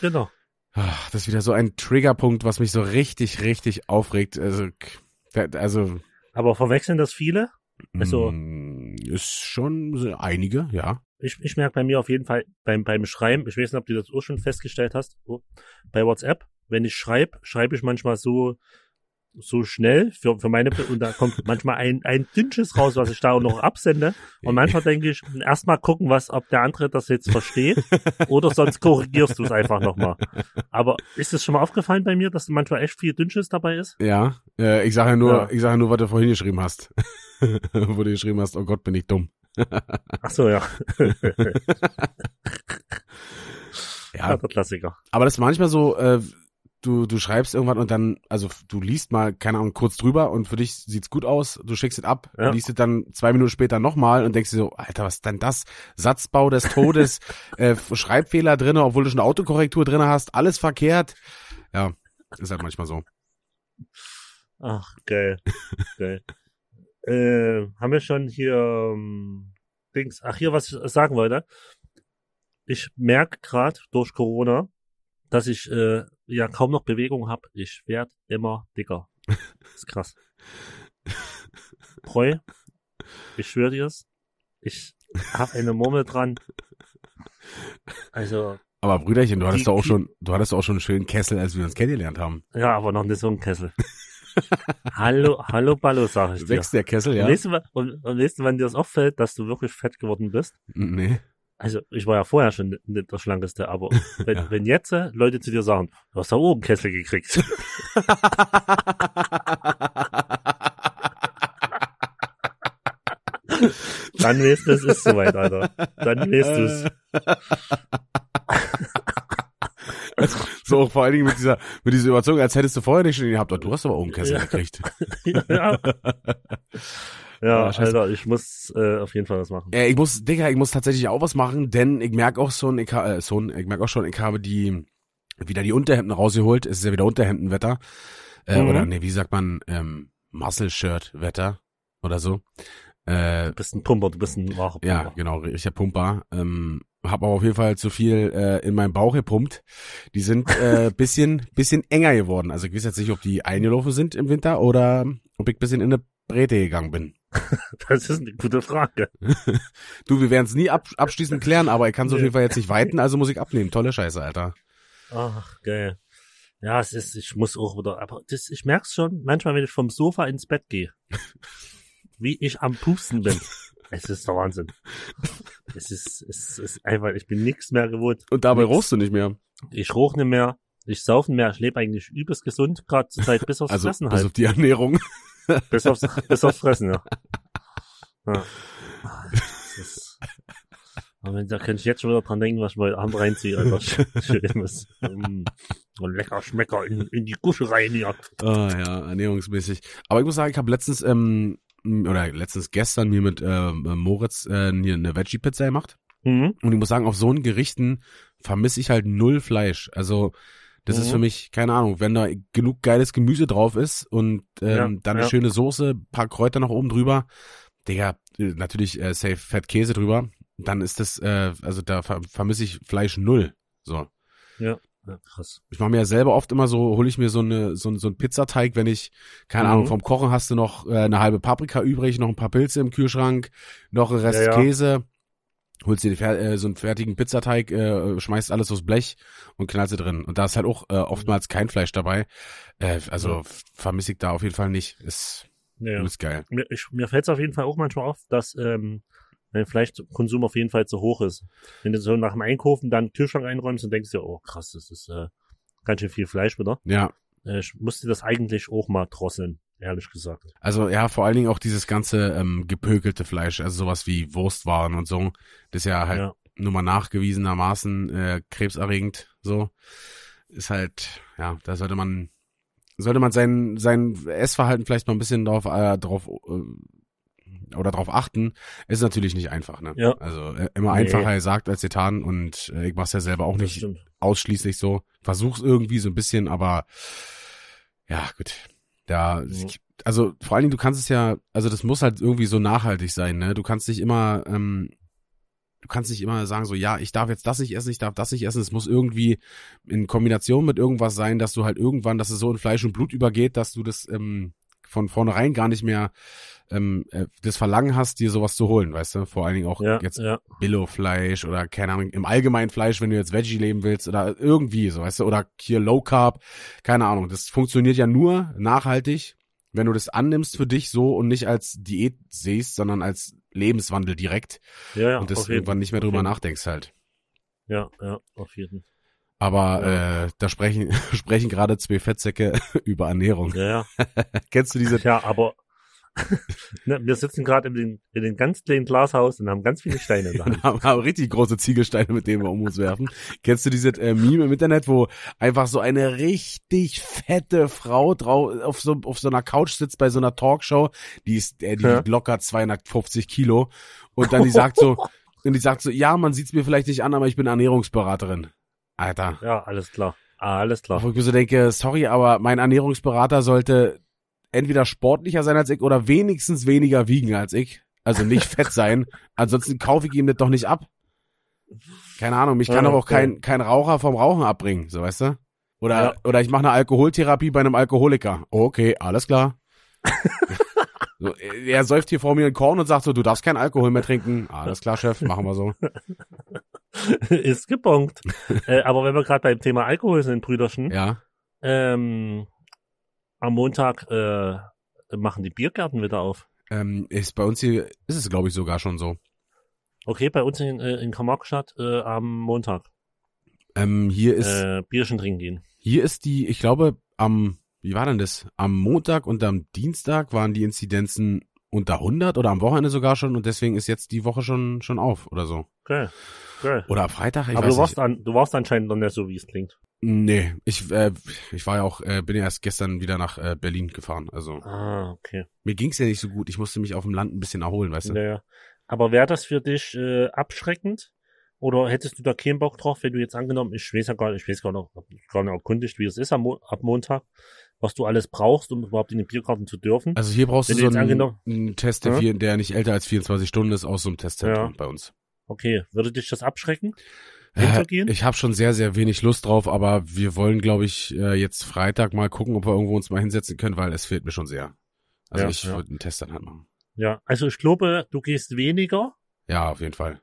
Genau. Ach, das ist wieder so ein Triggerpunkt, was mich so richtig, richtig aufregt. Also, also Aber verwechseln das viele? Also- mm, ist schon einige, ja. Ich, ich merke bei mir auf jeden Fall beim, beim Schreiben, ich weiß nicht, ob du das auch schon festgestellt hast, oh, bei WhatsApp, wenn ich schreibe, schreibe ich manchmal so, so schnell für, für meine, und da kommt manchmal ein, ein Dünnsches raus, was ich da auch noch absende. Und manchmal denke ich, erstmal gucken, was, ob der andere das jetzt versteht, oder sonst korrigierst du es einfach nochmal. Aber ist es schon mal aufgefallen bei mir, dass manchmal echt viel Dünnsches dabei ist? Ja, äh, ich sage ja nur, Ja. ich sage ja nur, was du vorhin geschrieben hast. *laughs* Wo du geschrieben hast, oh Gott, bin ich dumm. Ach so, ja. *laughs* Ja, ja der Klassiker. aber das ist manchmal so, äh, du, du schreibst irgendwann und dann, also du liest mal, keine Ahnung, kurz drüber und für dich sieht's gut aus, du schickst es ab, Ja. liest es dann zwei Minuten später nochmal und denkst dir so, Alter, was ist denn das? Satzbau des Todes, *laughs* äh, Schreibfehler drinne, obwohl du schon Autokorrektur drinne hast, alles verkehrt. Ja, ist halt manchmal so. Ach, geil. geil. *laughs* Äh, haben wir schon hier ähm, Dings. Ach, hier, was ich sagen wollte. Ich merke gerade durch Corona, dass ich äh, ja kaum noch Bewegung habe. Ich werde immer dicker. ist krass. *laughs* Treu, ich schwöre dir's. Ich habe eine Murmel dran. Also, Aber Brüderchen, du hattest Die- auch schon, du hattest auch schon einen schönen Kessel, als wir uns kennengelernt haben. ja, aber noch nicht so ein Kessel. hallo, hallo Ballo, sag ich dir. Wächst der Kessel, ja? Und weißt, du, wa- und, und weißt du, wann dir das auffällt, dass du wirklich fett geworden bist? Nee. Also, ich war ja vorher schon nicht- der Schlankeste, aber *laughs* wenn, Ja. wenn jetzt äh, Leute zu dir sagen, du hast da oben Kessel gekriegt. *laughs* Dann weißt du, es ist soweit, Alter. Dann weißt du es. *laughs* so vor allen Dingen mit dieser, mit dieser Überzeugung, als hättest du vorher nicht schon gehabt. Oh, du hast aber einen Kessel Ja. gekriegt. ja, ja. scheiße. Alter, ich muss äh, auf jeden Fall was machen. Äh, ich muss, Digga, ich muss tatsächlich auch was machen, denn ich merk auch so, ich, äh, ein- ich merk auch schon, ich habe die, wieder die Unterhemden rausgeholt. Es ist ja wieder Unterhemdenwetter. Äh, Mhm. Oder, nee, wie sagt man, ähm, Muscle-Shirt-Wetter oder so. Äh, Du bist ein Pumper, du bist ein wahrer Pumper. ja, genau, richtiger Pumper. Ähm, hab aber auf jeden Fall zu viel äh, in meinen Bauch gepumpt. Die sind äh, *laughs* bisschen, bisschen enger geworden. Also ich weiß jetzt nicht, ob die eingelaufen sind im Winter oder ob ich bisschen in eine Breite gegangen bin. *laughs* Das ist eine gute Frage. *laughs* Du, wir werden es nie ab, abschließend klären, aber ich kann es auf jeden Fall jetzt nicht weiten, also muss ich abnehmen. Tolle Scheiße, Alter. Ach, geil. Ja, es ist, ich muss auch wieder, aber das, ich merk's schon, manchmal, wenn ich vom Sofa ins Bett gehe, *laughs* wie ich am Pusten bin. Es ist der Wahnsinn. Es ist, es ist einfach, ich bin nichts mehr gewohnt. Und dabei Nix. rochst du nicht mehr. Ich roch nicht mehr, ich sauf nicht mehr, ich lebe eigentlich übelst gesund, gerade zur Zeit, bis aufs Also Fressen bis halt. auf die Ernährung. Bis aufs, bis aufs Fressen, ja. ja. Das ist, aber da kann ich jetzt schon wieder dran denken, was ich mal Abend reinziehe, Alter. *laughs* Schönes. Mm. Lecker Schmecker in, in die Gusche rein, ja. Ah ja, ernährungsmäßig. Aber ich muss sagen, ich habe letztens, ähm, oder letztens gestern mir mit ähm, Moritz äh, hier eine Veggie-Pizza gemacht. Mhm. Und ich muss sagen, auf so einen Gerichten vermisse ich halt null Fleisch. Also das ist Mhm. für mich, keine Ahnung, wenn da genug geiles Gemüse drauf ist und ähm, Ja, dann eine ja. schöne Soße, paar Kräuter noch oben drüber, Digga, äh, natürlich äh, safe Fett Käse drüber, dann ist das, äh, also da ver vermisse ich Fleisch null. So. Ja, krass. Ich mache mir ja selber oft immer so, hole ich mir so eine so, so einen Pizzateig, wenn ich, keine Mhm. Ahnung, vom Kochen hast du noch äh, eine halbe Paprika übrig, noch ein paar Pilze im Kühlschrank, noch ein Rest Ja, ja. Käse, holst dir äh, so einen fertigen Pizzateig, äh, schmeißt alles aufs Blech und knallst sie drin. Und da ist halt auch äh, oftmals kein Fleisch dabei. Äh, also vermisse ich da auf jeden Fall nicht. Ist, Ja, ist geil. Mir, ich, mir fällt es auf jeden Fall auch manchmal auf, dass ähm, mein Fleischkonsum auf jeden Fall zu hoch ist. Wenn du so nach dem Einkaufen dann den Kühlschrank einräumst und denkst dir, oh krass, das ist äh, ganz schön viel Fleisch wieder. Ja, Äh, ich musste das eigentlich auch mal drosseln, ehrlich gesagt. also ja, vor allen Dingen auch dieses ganze ähm, gepökelte Fleisch, also sowas wie Wurstwaren und so, das ist ja halt Ja. nur mal nachgewiesenermaßen äh, krebserregend so ist halt ja da sollte man sollte man sein sein Essverhalten vielleicht mal ein bisschen drauf äh, drauf äh, oder drauf achten ist natürlich nicht einfach ne Ja. also äh, immer Nee. einfacher gesagt als getan und äh, ich mach's ja selber auch Das nicht stimmt. ausschließlich so versuch's irgendwie so ein bisschen aber ja gut da Mhm. also vor allen Dingen du kannst es ja also das muss halt irgendwie so nachhaltig sein ne du kannst nicht immer ähm, du kannst nicht immer sagen so, ja, ich darf jetzt das nicht essen, ich darf das nicht essen. Es muss irgendwie in Kombination mit irgendwas sein, dass du halt irgendwann, dass es so in Fleisch und Blut übergeht, dass du das ähm, von vornherein gar nicht mehr ähm, äh, das Verlangen hast, dir sowas zu holen, weißt du? Vor allen Dingen auch Ja, jetzt ja, Billo-Fleisch oder keine Ahnung, im allgemeinen Fleisch, wenn du jetzt Veggie leben willst oder irgendwie, so weißt du, oder hier Low Carb, keine Ahnung. Das funktioniert ja nur nachhaltig, wenn du das annimmst für dich so und nicht als Diät siehst, sondern als Lebenswandel direkt ja, ja und das irgendwann nicht mehr drüber nachdenkst halt. Ja, ja, auf jeden. Aber Ja. äh, da sprechen *laughs* sprechen gerade zwei Fettsäcke *laughs* über Ernährung. Ja, ja. *laughs* Kennst du diese? Ja, aber *laughs* wir sitzen gerade in den, in den ganz kleinen Glashaus und haben ganz viele Steine in der Hand. *laughs* haben, haben richtig große Ziegelsteine, mit denen wir um uns werfen. Kennst du diese äh, Meme im Internet, wo einfach so eine richtig fette Frau drauf auf so auf so einer Couch sitzt bei so einer Talkshow, die ist äh, die Ja. locker 250 Kilo und dann die sagt so *laughs* und die sagt so, ja, man sieht's mir vielleicht nicht an, aber ich bin Ernährungsberaterin. Alter. Ja, alles klar. Ah, alles klar. Wo ich mir so denke, sorry, aber mein Ernährungsberater sollte entweder sportlicher sein als ich oder wenigstens weniger wiegen als ich. Also nicht fett *laughs* sein. Ansonsten kaufe ich ihm das doch nicht ab. Keine Ahnung, mich kann Ja, aber auch kein, kein Raucher vom Rauchen abbringen, so weißt du? Oder, Ja. oder ich mache eine Alkoholtherapie bei einem Alkoholiker. Okay, alles klar. *laughs* so, er säuft hier vor mir einen Korn und sagt so, du darfst keinen Alkohol mehr trinken. Alles klar, Chef, machen wir so. *laughs* ist gebongt. äh, aber wenn wir gerade beim Thema Alkohol sind, Brüderchen, Ja. ähm, am Montag äh, machen die Biergärten wieder auf. Ähm, ist bei uns hier ist es, glaube ich, sogar schon so. Okay, bei uns in, äh, in Karl-Marx-Stadt äh, am Montag Ähm, hier ist äh, Bierchen trinken gehen. Hier ist die, ich glaube, am, wie war denn das? Am Montag und am Dienstag waren die Inzidenzen unter 100 oder am Wochenende sogar schon und deswegen ist jetzt die Woche schon, schon auf oder so. Okay. okay. Oder am Freitag, ich Aber weiß du warst, nicht. an, du warst anscheinend noch nicht so, wie es klingt. Nee, ich, äh, ich war ja auch, äh, bin ja erst gestern wieder nach äh, Berlin gefahren. Also Ah, okay. mir ging's ja nicht so gut. Ich musste mich auf dem Land ein bisschen erholen, weißt du? Naja. Aber wäre das für dich äh, abschreckend? Oder hättest du da keinen Bock drauf, wenn du jetzt angenommen, ich weiß ja gar nicht, ich weiß gar nicht, gar nicht erkundigt, wie es ist am ab Montag, was du alles brauchst, um überhaupt in den Biergarten zu dürfen? Also hier brauchst Wenn du so einen, einen Test, der, Ja? der nicht älter als 24 Stunden ist, aus so einem Testzentrum Ja. bei uns. Okay, würde dich das abschrecken? Äh, Hintergehen? ich habe schon sehr, sehr wenig Lust drauf, aber wir wollen, glaube ich, äh, jetzt Freitag mal gucken, ob wir irgendwo uns mal hinsetzen können, weil es fehlt mir schon sehr. Also Ja, ich ja. würde einen Test dann halt machen. Ja, also ich glaube, du gehst weniger, Ja, auf jeden Fall.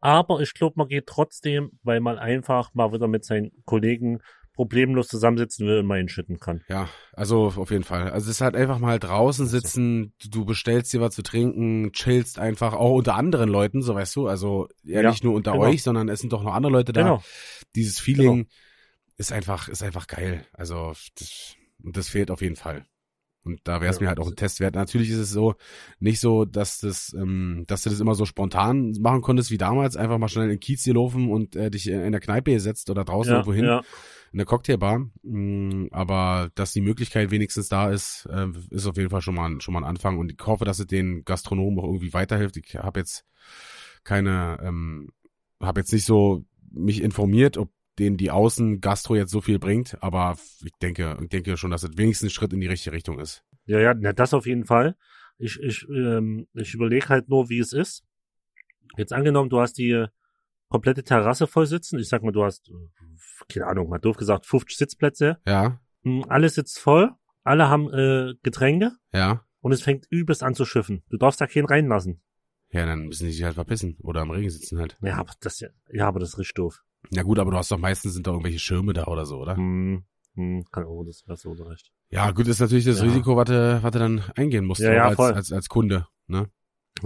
aber ich glaube, man geht trotzdem, weil man einfach mal wieder mit seinen Kollegen problemlos zusammensitzen will und mal hinschütten kann. Ja, also auf jeden Fall. Also es ist halt einfach mal draußen sitzen, du bestellst dir was zu trinken, chillst einfach, auch unter anderen Leuten, so weißt du, also ja, Ja, nicht nur unter genau. euch, sondern es sind doch noch andere Leute da. Genau. Dieses Feeling ist einfach, ist einfach geil. Also das, und das fehlt auf jeden Fall. Und da wäre es Ja. mir halt auch ein Test wert. Natürlich ist es so, nicht so, dass das, ähm, dass du das immer so spontan machen konntest wie damals, einfach mal schnell in den Kiez hier laufen und äh, dich in der Kneipe setzt oder draußen Ja, irgendwo hin ja. In der Cocktailbar. Mm, Aber dass die Möglichkeit wenigstens da ist, äh, ist auf jeden Fall schon mal, ein- schon mal ein Anfang. Und ich hoffe, dass es den Gastronomen auch irgendwie weiterhilft. Ich habe jetzt keine, ähm, habe jetzt nicht so mich informiert, ob denen die Außen-Gastro jetzt so viel bringt, aber ich denke, ich denke schon, dass es wenigstens ein Schritt in die richtige Richtung ist. Ja, ja, das auf jeden Fall. Ich, ich, ähm, ich überlege halt nur, wie es ist. Jetzt angenommen, du hast die komplette Terrasse voll sitzen. Ich sag mal, du hast, äh, keine Ahnung, mal doof gesagt, 50 Sitzplätze. Ja, Mm, Alles sitzt voll. Alle haben äh, Getränke ja. und es fängt übelst an zu schiffen. Du darfst da keinen reinlassen. Ja, dann müssen die sich halt verpissen oder im Regen sitzen halt. Ja, aber das ja, aber das ist richtig doof. Ja gut, aber du hast doch meistens sind da irgendwelche Schirme da oder so, oder? Hm, hm, kann, oh, das hast du recht. Ja, gut, ist natürlich das Ja. Risiko, was du, was du dann eingehen musst, Ja, ja, als, als, als Kunde, ne?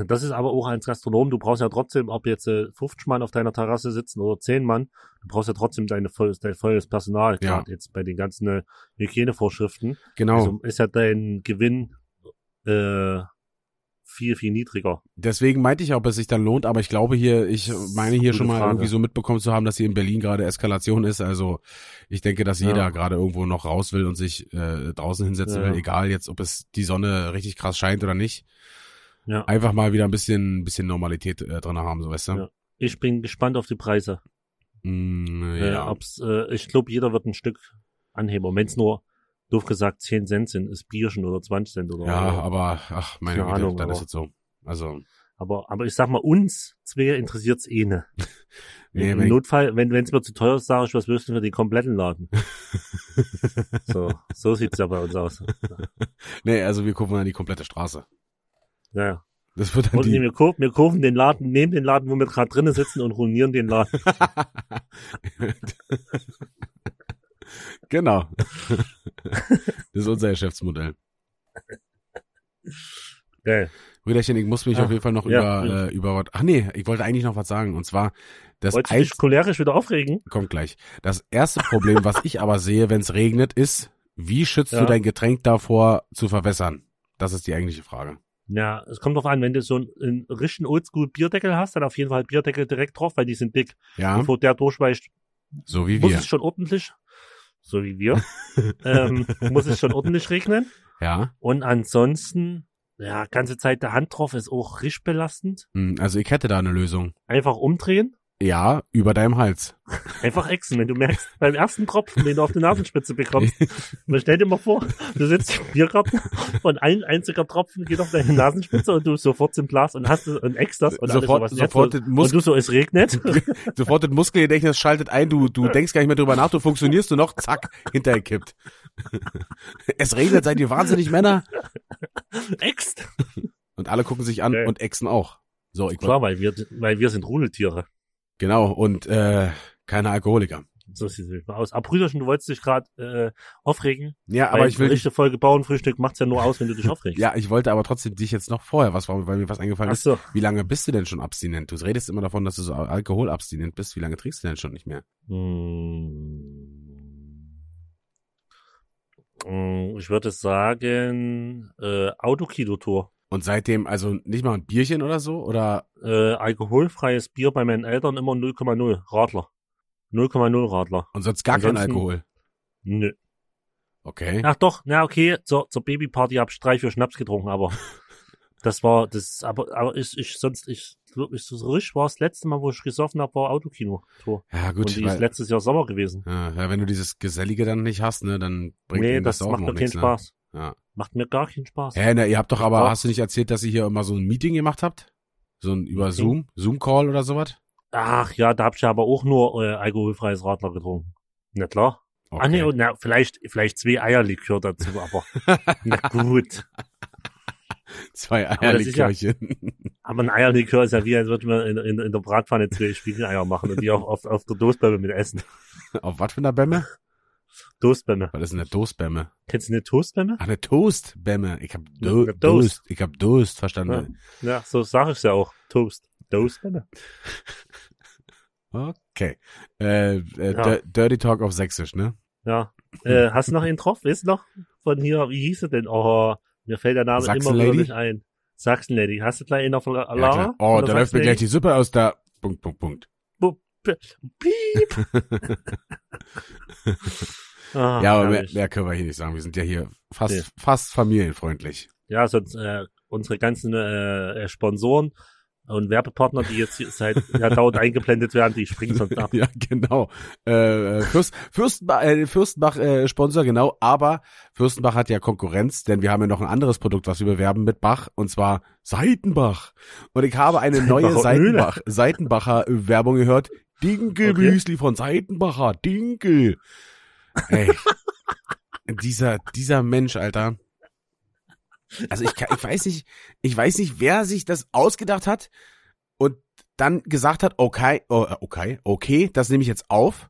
Das ist aber auch als Gastronom, du brauchst ja trotzdem, ob jetzt äh, 50 Mann auf deiner Terrasse sitzen oder 10 Mann, du brauchst ja trotzdem deine volles, dein volles Personal, Ja. gerade jetzt bei den ganzen äh, Hygienevorschriften. Genau. Also ist ja dein Gewinn äh, viel, viel niedriger. Deswegen meinte ich, ob es sich dann lohnt, aber ich glaube hier, ich meine hier schon mal Frage. irgendwie so mitbekommen zu haben, dass hier in Berlin gerade Eskalation ist. Also ich denke, dass Ja. jeder gerade irgendwo noch raus will und sich äh, draußen hinsetzen Ja. will, egal jetzt, ob es die Sonne richtig krass scheint oder nicht. Ja. Einfach mal wieder ein bisschen, bisschen Normalität äh, drin haben, so weißt du? Ja. Ich bin gespannt auf die Preise. Mm, Äh, ja. ob's, äh, ich glaube, jeder wird ein Stück anheben. Und wenn es nur, doof gesagt, 10 Cent sind, ist Bierchen oder 20 Cent oder ja, oder- aber ach, meine Güte, Ahnung, dann aber- ist es so. Also, Aber, aber ich sag mal, uns zwei interessiert's eh ne. *laughs* Nee, Im Notfall, wenn es mir zu teuer ist, sage ich, was willst du für den kompletten Laden? *laughs* so, so sieht's ja bei uns aus. *laughs* nee, also wir gucken an die komplette Straße. Ja, ja. Das wird dann Und die, wir, kaufen, wir kaufen den Laden, nehmen den Laden, wo wir gerade drinnen sitzen und ruinieren den Laden. *laughs* genau. das ist unser Geschäftsmodell. Geil. Brüderchen, ich muss mich Ah, auf jeden Fall noch ja, über, ja. Äh, über was. Ach nee, ich wollte eigentlich noch was sagen. Und zwar, das Wolltest du dich cholerisch wieder aufregen? kommt gleich. Das erste Problem, was ich aber sehe, wenn es regnet, ist, wie schützt Ja. du dein Getränk davor zu verwässern? Das ist die eigentliche Frage. Ja, es kommt drauf an, wenn du so einen, einen richtigen Oldschool-Bierdeckel hast, dann auf jeden Fall Bierdeckel direkt drauf, weil die sind dick. Ja, Bevor der durchweicht, so wie muss wir. es schon ordentlich, so wie wir, *laughs* ähm, muss es schon ordentlich regnen. Ja, Und ansonsten, ja, ganze Zeit der Hand drauf ist auch richtig belastend. hm, also ich hätte da eine Lösung. Einfach umdrehen, Ja, über deinem Hals. einfach exen. Wenn du merkst, beim ersten Tropfen, den du auf die Nasenspitze bekommst, *laughs* dann stell dir mal vor, du sitzt im Biergarten und ein einziger Tropfen geht auf deine Nasenspitze und du sofort zum Glas und hast und ex das und Sofort- alles so, was jetzt sofort Mus- und du so, es regnet. *laughs* Sofort das Muskelgedächtnis schaltet ein, du, du denkst gar nicht mehr drüber nach, du funktionierst nur noch, zack, hintergekippt. *laughs* es regnet, seid ihr wahnsinnig Männer? Ext. Und alle gucken sich an Okay. und exen auch. So, ich Klar, weil wir, weil wir sind Rudeltiere. Genau, und äh, keine Alkoholiker. So sieht es nicht mal aus. Aber Brüderchen, du wolltest dich gerade äh, aufregen. Ja, aber ich will richtige Folge Bauernfrühstück macht's ja nur aus, wenn du dich *laughs* aufregst. ja, ich wollte aber trotzdem dich jetzt noch vorher, was war, weil mir was eingefallen Ach ist. so. Wie lange bist du denn schon abstinent? Du redest immer davon, dass du so alkoholabstinent bist. Wie lange trinkst du denn schon nicht mehr? Hm. Hm, Ich würde sagen, äh, Autokino-Tour. Und seitdem, also nicht mal ein Bierchen oder so? Oder Äh, alkoholfreies Bier bei meinen Eltern immer 0,0 Radler. 0,0 Radler. und sonst gar kein Ansonsten- Alkohol? Nö. Okay. Ach doch, na okay, zur, zur Babyparty hab ich drei, vier Schnaps getrunken, aber *laughs* das war, das, aber, aber ich, ich, sonst, ich, wirklich so richtig war das letzte Mal, wo ich gesoffen habe, war Autokino-Tour. Ja, gut. Und die ist weil, letztes Jahr Sommer gewesen. ja, wenn du dieses Gesellige dann nicht hast, ne, dann bringt nee, das, das, auch macht noch keinen nichts. Ne? Ja. Macht mir gar keinen Spaß. Hä, ne, ihr habt doch aber, Doch. hast du nicht erzählt, dass ihr hier immer so ein Meeting gemacht habt? So ein über Meeting? Zoom, Zoom-Call oder sowas? Ach ja, da hab ich aber auch nur äh, alkoholfreies Radler getrunken. Na klar. Okay. Ah nee, und na, vielleicht, vielleicht zwei Eierlikör dazu, aber *laughs* na gut. Zwei das ist ja- Eierlikörchen. Aber ein Eierlikör ist ja wie, als würde man in, in, in der Bratpfanne zwei Spiegeleier machen und die auf, auf, auf der Toastbämme mit essen. Auf was für einer Bämme? Toastbämme. Was ist denn eine Toastbämme? Kennst du eine Toastbämme? Ach, eine Toastbämme. Ich hab Ja, Do eine Toast. Durst. Ich hab Durst verstanden. Ja, so sag ich ja auch. Toast. Toastbämme. *laughs* Okay. Äh, äh, Ja. Dir- Dirty Talk auf Sächsisch, ne? Ja. Äh, hast du noch einen drauf? Du noch? Von hier, wie hieß er denn? Oh, mir fällt der Name immer wieder nicht ein. Sachsen Lady. Hast du gleich einen auf La Ja, Lara? klar. Oh, da läuft mir gleich die? Suppe aus der Punkt, Punkt, Punkt. Piep. *laughs* ah, ja, aber mehr, mehr können wir hier nicht sagen. Wir sind ja hier fast, Nee. fast familienfreundlich. Ja, sonst äh, unsere ganzen äh, äh, Sponsoren und Werbepartner, die jetzt hier seit *laughs* Jahrtausend eingeblendet werden, die springen sonst ab. *laughs* Ja, genau. Äh, Fürst, Fürstenbach, äh, Fürstenbach äh, Sponsor, genau. Aber Fürstenbach hat ja Konkurrenz, denn wir haben ja noch ein anderes Produkt, was wir bewerben mit Bach, und zwar Seitenbach. Und ich habe eine neue. Seitenbach, Seitenbacher äh, Werbung gehört. Dinkel Okay. Müsli von Seitenbacher, Dinkel. Ey, dieser, dieser Mensch, Alter. Also ich, kann, ich weiß nicht, ich weiß nicht, wer sich das ausgedacht hat und dann gesagt hat, okay, oh, äh, okay, okay, das nehme ich jetzt auf.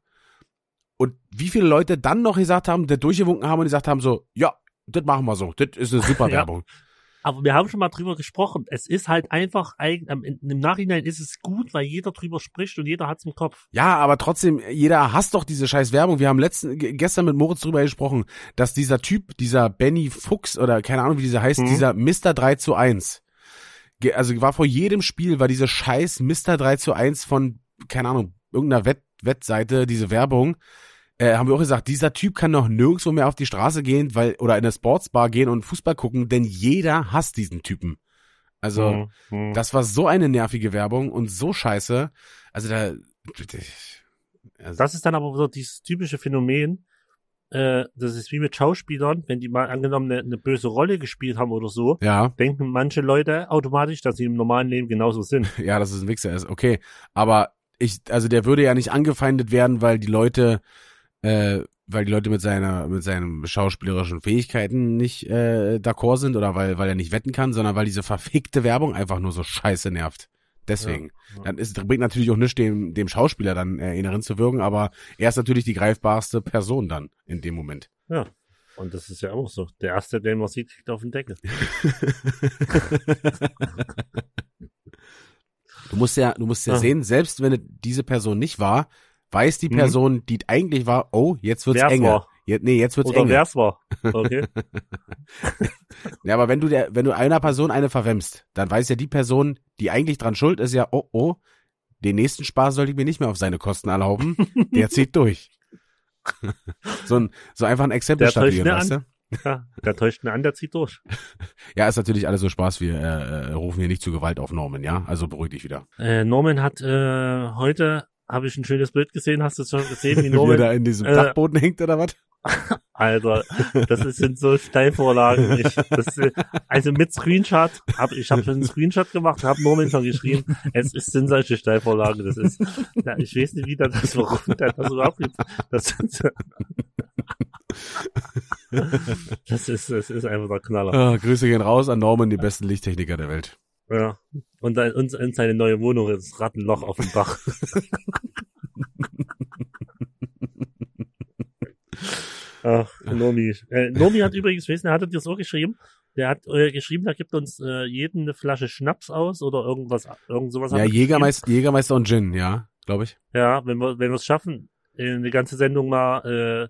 Und wie viele Leute dann noch gesagt haben, der durchgewunken haben und gesagt haben so, ja, das machen wir so, das ist eine super Ja. Aber wir haben schon mal drüber gesprochen. Es ist halt einfach, am- im Nachhinein ist es gut, weil jeder drüber spricht und jeder hat's im Kopf. Ja, aber trotzdem, jeder hasst doch diese scheiß Werbung. Wir haben letzten, ge- gestern mit Moritz drüber gesprochen, dass dieser Typ, dieser Benny Fuchs oder keine Ahnung, wie dieser heißt, Mhm. dieser Mr. 3 zu 1. Ge- Also war vor jedem Spiel, war diese scheiß Mr. 3 zu 1 von, keine Ahnung, irgendeiner Wett, Wettseite, diese Werbung. Äh, haben wir auch gesagt, dieser Typ kann noch nirgendwo mehr auf die Straße gehen, weil, oder in eine Sportsbar gehen und Fußball gucken, denn jeder hasst diesen Typen. Also, Mhm. Mhm. das war so eine nervige Werbung und so scheiße. Also da. Also, Das ist dann aber so dieses typische Phänomen. Äh, das ist wie mit Schauspielern, wenn die mal angenommen eine, eine böse Rolle gespielt haben oder so, ja, denken manche Leute automatisch, dass sie im normalen Leben genauso sind. *laughs* ja, dass es ein Wichser ist. Okay, aber ich, also der würde ja nicht angefeindet werden, weil die Leute, äh, weil die Leute mit seiner, mit seinen schauspielerischen Fähigkeiten nicht äh, d'accord sind oder weil, weil er nicht wetten kann, sondern weil diese verfickte Werbung einfach nur so scheiße nervt. Deswegen. Ja. Dann ist, bringt natürlich auch nichts, dem, dem Schauspieler dann äh, inneren zu wirken, aber er ist natürlich die greifbarste Person dann in dem Moment. Ja. Und das ist ja auch so. Der erste, den man sieht, kriegt auf den Deckel. *laughs* Du musst ja, du musst ja Ah. sehen, selbst wenn es diese Person nicht war, weiß die Mhm. Person, die eigentlich war, oh, jetzt wird's Wer's enger. war. Je, nee, jetzt wird's Oder enger. wer's war. Okay. *laughs* Ja, aber wenn du der, wenn du einer Person eine verwemmst, dann weiß ja die Person, die eigentlich dran schuld ist, ja, oh, oh, den nächsten Spaß sollte ich mir nicht mehr auf seine Kosten erlauben. *laughs* Der zieht durch. *laughs* so ein, so einfach ein Exempel Der täuscht statuieren, weißt du? ja, der täuscht mir an, der zieht durch. Ja, ist natürlich alles so Spaß. Wir äh, äh, rufen hier nicht zu Gewalt auf Normen, ja? Also beruhig dich wieder. Äh, Norman hat äh, heute, habe ich ein schönes Bild gesehen, hast du es schon gesehen, wie *laughs* Wie er Norman da in diesem äh, Dachboden hängt oder was? *laughs* Alter, das sind so Steilvorlagen. Ich, das, also mit Screenshot, hab, ich habe schon einen Screenshot gemacht, habe Norman schon geschrieben, es ist, sind solche Steilvorlagen. Das ist, ja, ich weiß nicht, wie das, das warum das überhaupt gibt. Das, das ist, das ist einfach der Knaller. Ah, Grüße gehen raus an Norman, die besten Lichttechniker der Welt. Ja. Und, dann, und, und seine neue Wohnung ist Rattenloch auf dem Dach. *laughs* Ach, Nomi. Äh, Nomi hat übrigens, wissen, er hat dir so geschrieben, der hat äh, geschrieben, der gibt uns äh, jeden eine Flasche Schnaps aus oder irgendwas, irgend sowas. Ja, er. Jägermeister, Jägermeister und Gin, ja, glaube ich. Ja, wenn wir, wenn wir es schaffen, eine ganze Sendung mal, äh,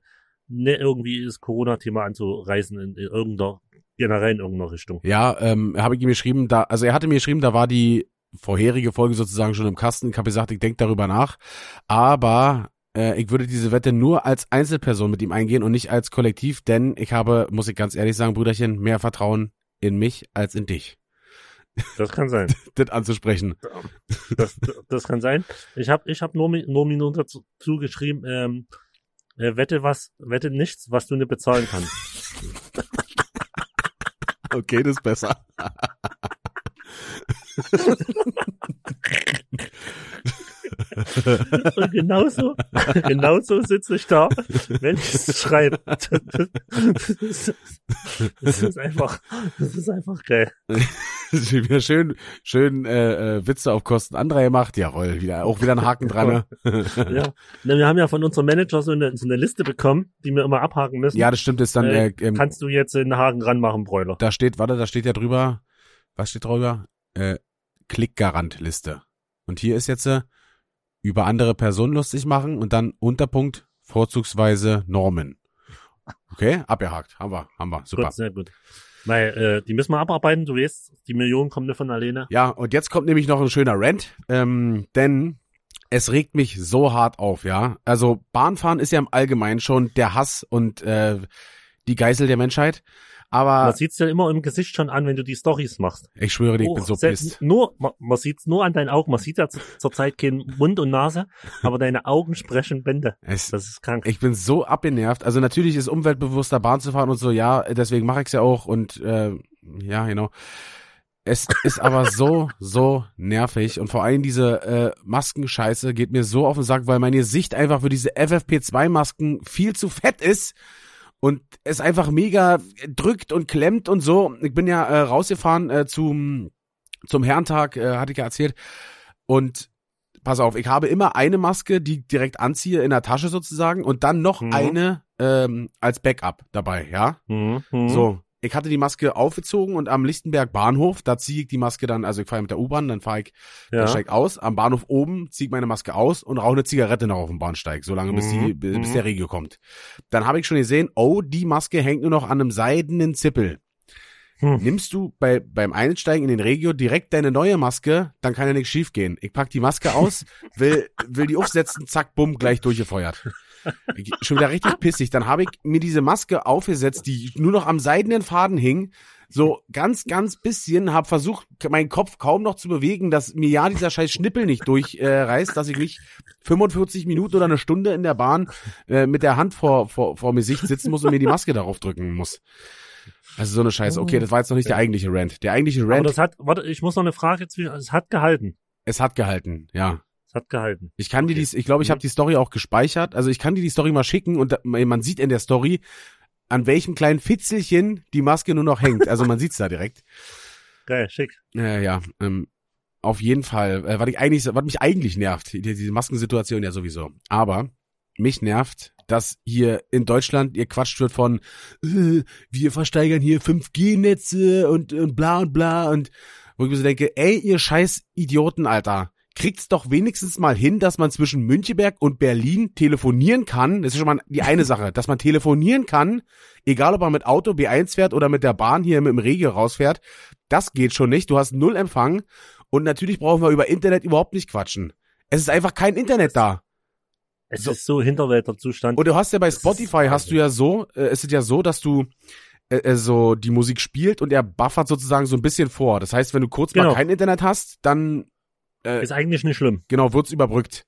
ne, irgendwie das Corona-Thema anzureißen in, in irgendeiner, generell in irgendeiner Richtung. Ja, ähm, habe ich ihm geschrieben, da, also er hatte mir geschrieben, da war die vorherige Folge sozusagen schon im Kasten. Ich habe gesagt, ich denke darüber nach. Aber äh, ich würde diese Wette nur als Einzelperson mit ihm eingehen und nicht als Kollektiv, denn ich habe, muss ich ganz ehrlich sagen, Brüderchen, mehr Vertrauen in mich als in dich. Das kann sein. *laughs* Das anzusprechen. Das, das kann sein. Ich habe ich hab Nomi, Nomi nur dazu dazu geschrieben, ähm, äh, wette was, wette nichts, was du nicht bezahlen kannst. *laughs* Okay, das ist besser. Und genauso, genauso sitze ich da, wenn ich es schreibe. Das, ist- einfach, das ist einfach geil. *laughs* Wieder schön, schön äh, äh, Witze auf Kosten anderer gemacht. Jawohl, wieder auch wieder ein Haken dran. Ne? *laughs* Ja. Wir haben ja von unserem Manager so eine, so eine Liste bekommen, die wir immer abhaken müssen. Ja, das stimmt, ist dann äh, äh, ähm, kannst du jetzt einen Haken ranmachen, Bräuler. da steht, warte, da steht ja drüber, was steht drüber? Äh, Klickgarant-Liste. Und hier ist jetzt äh, über andere Personen lustig machen und dann Unterpunkt vorzugsweise Normen. Okay, abgehakt. Haben wir, haben wir, super. Gut, sehr gut. Weil, äh, die müssen wir abarbeiten, du weißt, die Millionen kommen nicht von alleine. Ja, und jetzt kommt nämlich noch ein schöner Rant, ähm, denn es regt mich so hart auf, ja. Also Bahnfahren ist ja im Allgemeinen schon der Hass und äh, die Geißel der Menschheit. Aber Man sieht's ja immer im Gesicht schon an, wenn du die Stories machst. ich schwöre dir, ich Oh, bin so pisst. Nur, man, man sieht's nur an deinen Augen. Man sieht ja zu- zurzeit keinen Mund und Nase, aber deine Augen sprechen Bände. Es, Das ist krank. ich bin so abgenervt. Also natürlich ist umweltbewusster Bahn zu fahren und so, ja, deswegen mache ich's ja auch und äh, ja, genau. Es ist aber *laughs* so, so nervig und vor allem diese äh, Maskenscheiße geht mir so auf den Sack, weil meine Sicht einfach für diese FFP2-Masken viel zu fett ist und es einfach mega drückt und klemmt und so. Ich bin ja äh, rausgefahren äh, zum, zum Herrentag, äh, hatte ich ja erzählt. Und pass auf, ich habe immer eine Maske, die ich direkt anziehe in der Tasche sozusagen und dann noch Mhm. eine ähm, als Backup dabei, ja? Mhm, mhm. So, ich hatte die Maske aufgezogen und am Lichtenberg Bahnhof, da ziehe ich die Maske dann, also ich fahre mit der U-Bahn, dann fahre ich, dann ja. steig aus, am Bahnhof oben ziehe ich meine Maske aus und rauche eine Zigarette noch auf dem Bahnsteig, solange bis, die, Mhm, bis mhm. der Regio kommt. Dann habe ich schon gesehen, oh, die Maske hängt nur noch an einem seidenen Zippel. Hm. Nimmst du bei, beim Einsteigen in den Regio direkt deine neue Maske, dann kann ja nichts schief gehen. Ich pack die Maske aus, *laughs* will, will die aufsetzen, zack, bumm, gleich durchgefeuert. Schon wieder richtig pissig. Dann habe ich mir diese Maske aufgesetzt, die nur noch am seidenen Faden hing. So ganz, ganz bisschen, habe versucht, meinen Kopf kaum noch zu bewegen, dass mir ja dieser scheiß Schnippel nicht durchreißt, äh, dass ich nicht 45 Minuten oder eine Stunde in der Bahn äh, mit der Hand vor, vor, vor mir Sicht sitzen muss und mir die Maske darauf drücken muss. Also so eine Scheiße. Okay, das war jetzt noch nicht der eigentliche Rant. Der eigentliche Aber Rant, das hat, warte, ich muss noch eine Frage zwischen, es hat gehalten. es hat gehalten, ja. Hat gehalten. Ich kann dir Okay. dies, ich glaube, ich Mhm. habe die Story auch gespeichert. Also ich kann dir die Story mal schicken und da, man sieht in der Story, an welchem kleinen Fitzelchen die Maske nur noch hängt. Also man sieht's da direkt. *laughs* Geil, schick. Ja, ja. Ähm, auf jeden Fall. Äh, was, ich eigentlich, was mich eigentlich nervt, die, diese Maskensituation ja sowieso. Aber mich nervt, dass hier in Deutschland ihr quatscht wird von äh, wir versteigern hier 5G-Netze und, und bla und bla und wo ich mir so denke, ey, ihr scheiß Idioten, Alter. Kriegt's doch wenigstens mal hin, dass man zwischen Müncheberg und Berlin telefonieren kann. Das ist schon mal die eine Sache, dass man telefonieren kann, egal ob man mit Auto B1 fährt oder mit der Bahn hier mit dem Regio rausfährt. Das geht schon nicht. Du hast null Empfang. Und natürlich brauchen wir über Internet überhaupt nicht quatschen. Es ist einfach kein Internet da. Es So. ist so Hinterwälderzustand. Und du hast ja bei Das Spotify hast du ja so, äh, es ist ja so, dass du äh, äh, so die Musik spielt und er buffert sozusagen so ein bisschen vor. Das heißt, wenn du kurz Genau. mal kein Internet hast, dann äh, ist eigentlich nicht schlimm. genau wird's überbrückt.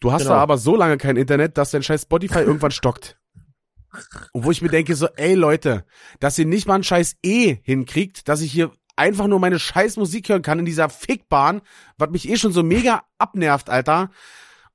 Du hast Genau. da aber so lange kein Internet, dass dein scheiß Spotify *laughs* irgendwann stockt. Und wo ich mir denke so, ey Leute, dass ihr nicht mal ein scheiß E hinkriegt, dass ich hier einfach nur meine scheiß Musik hören kann in dieser Fickbahn, was mich eh schon so mega abnervt, Alter.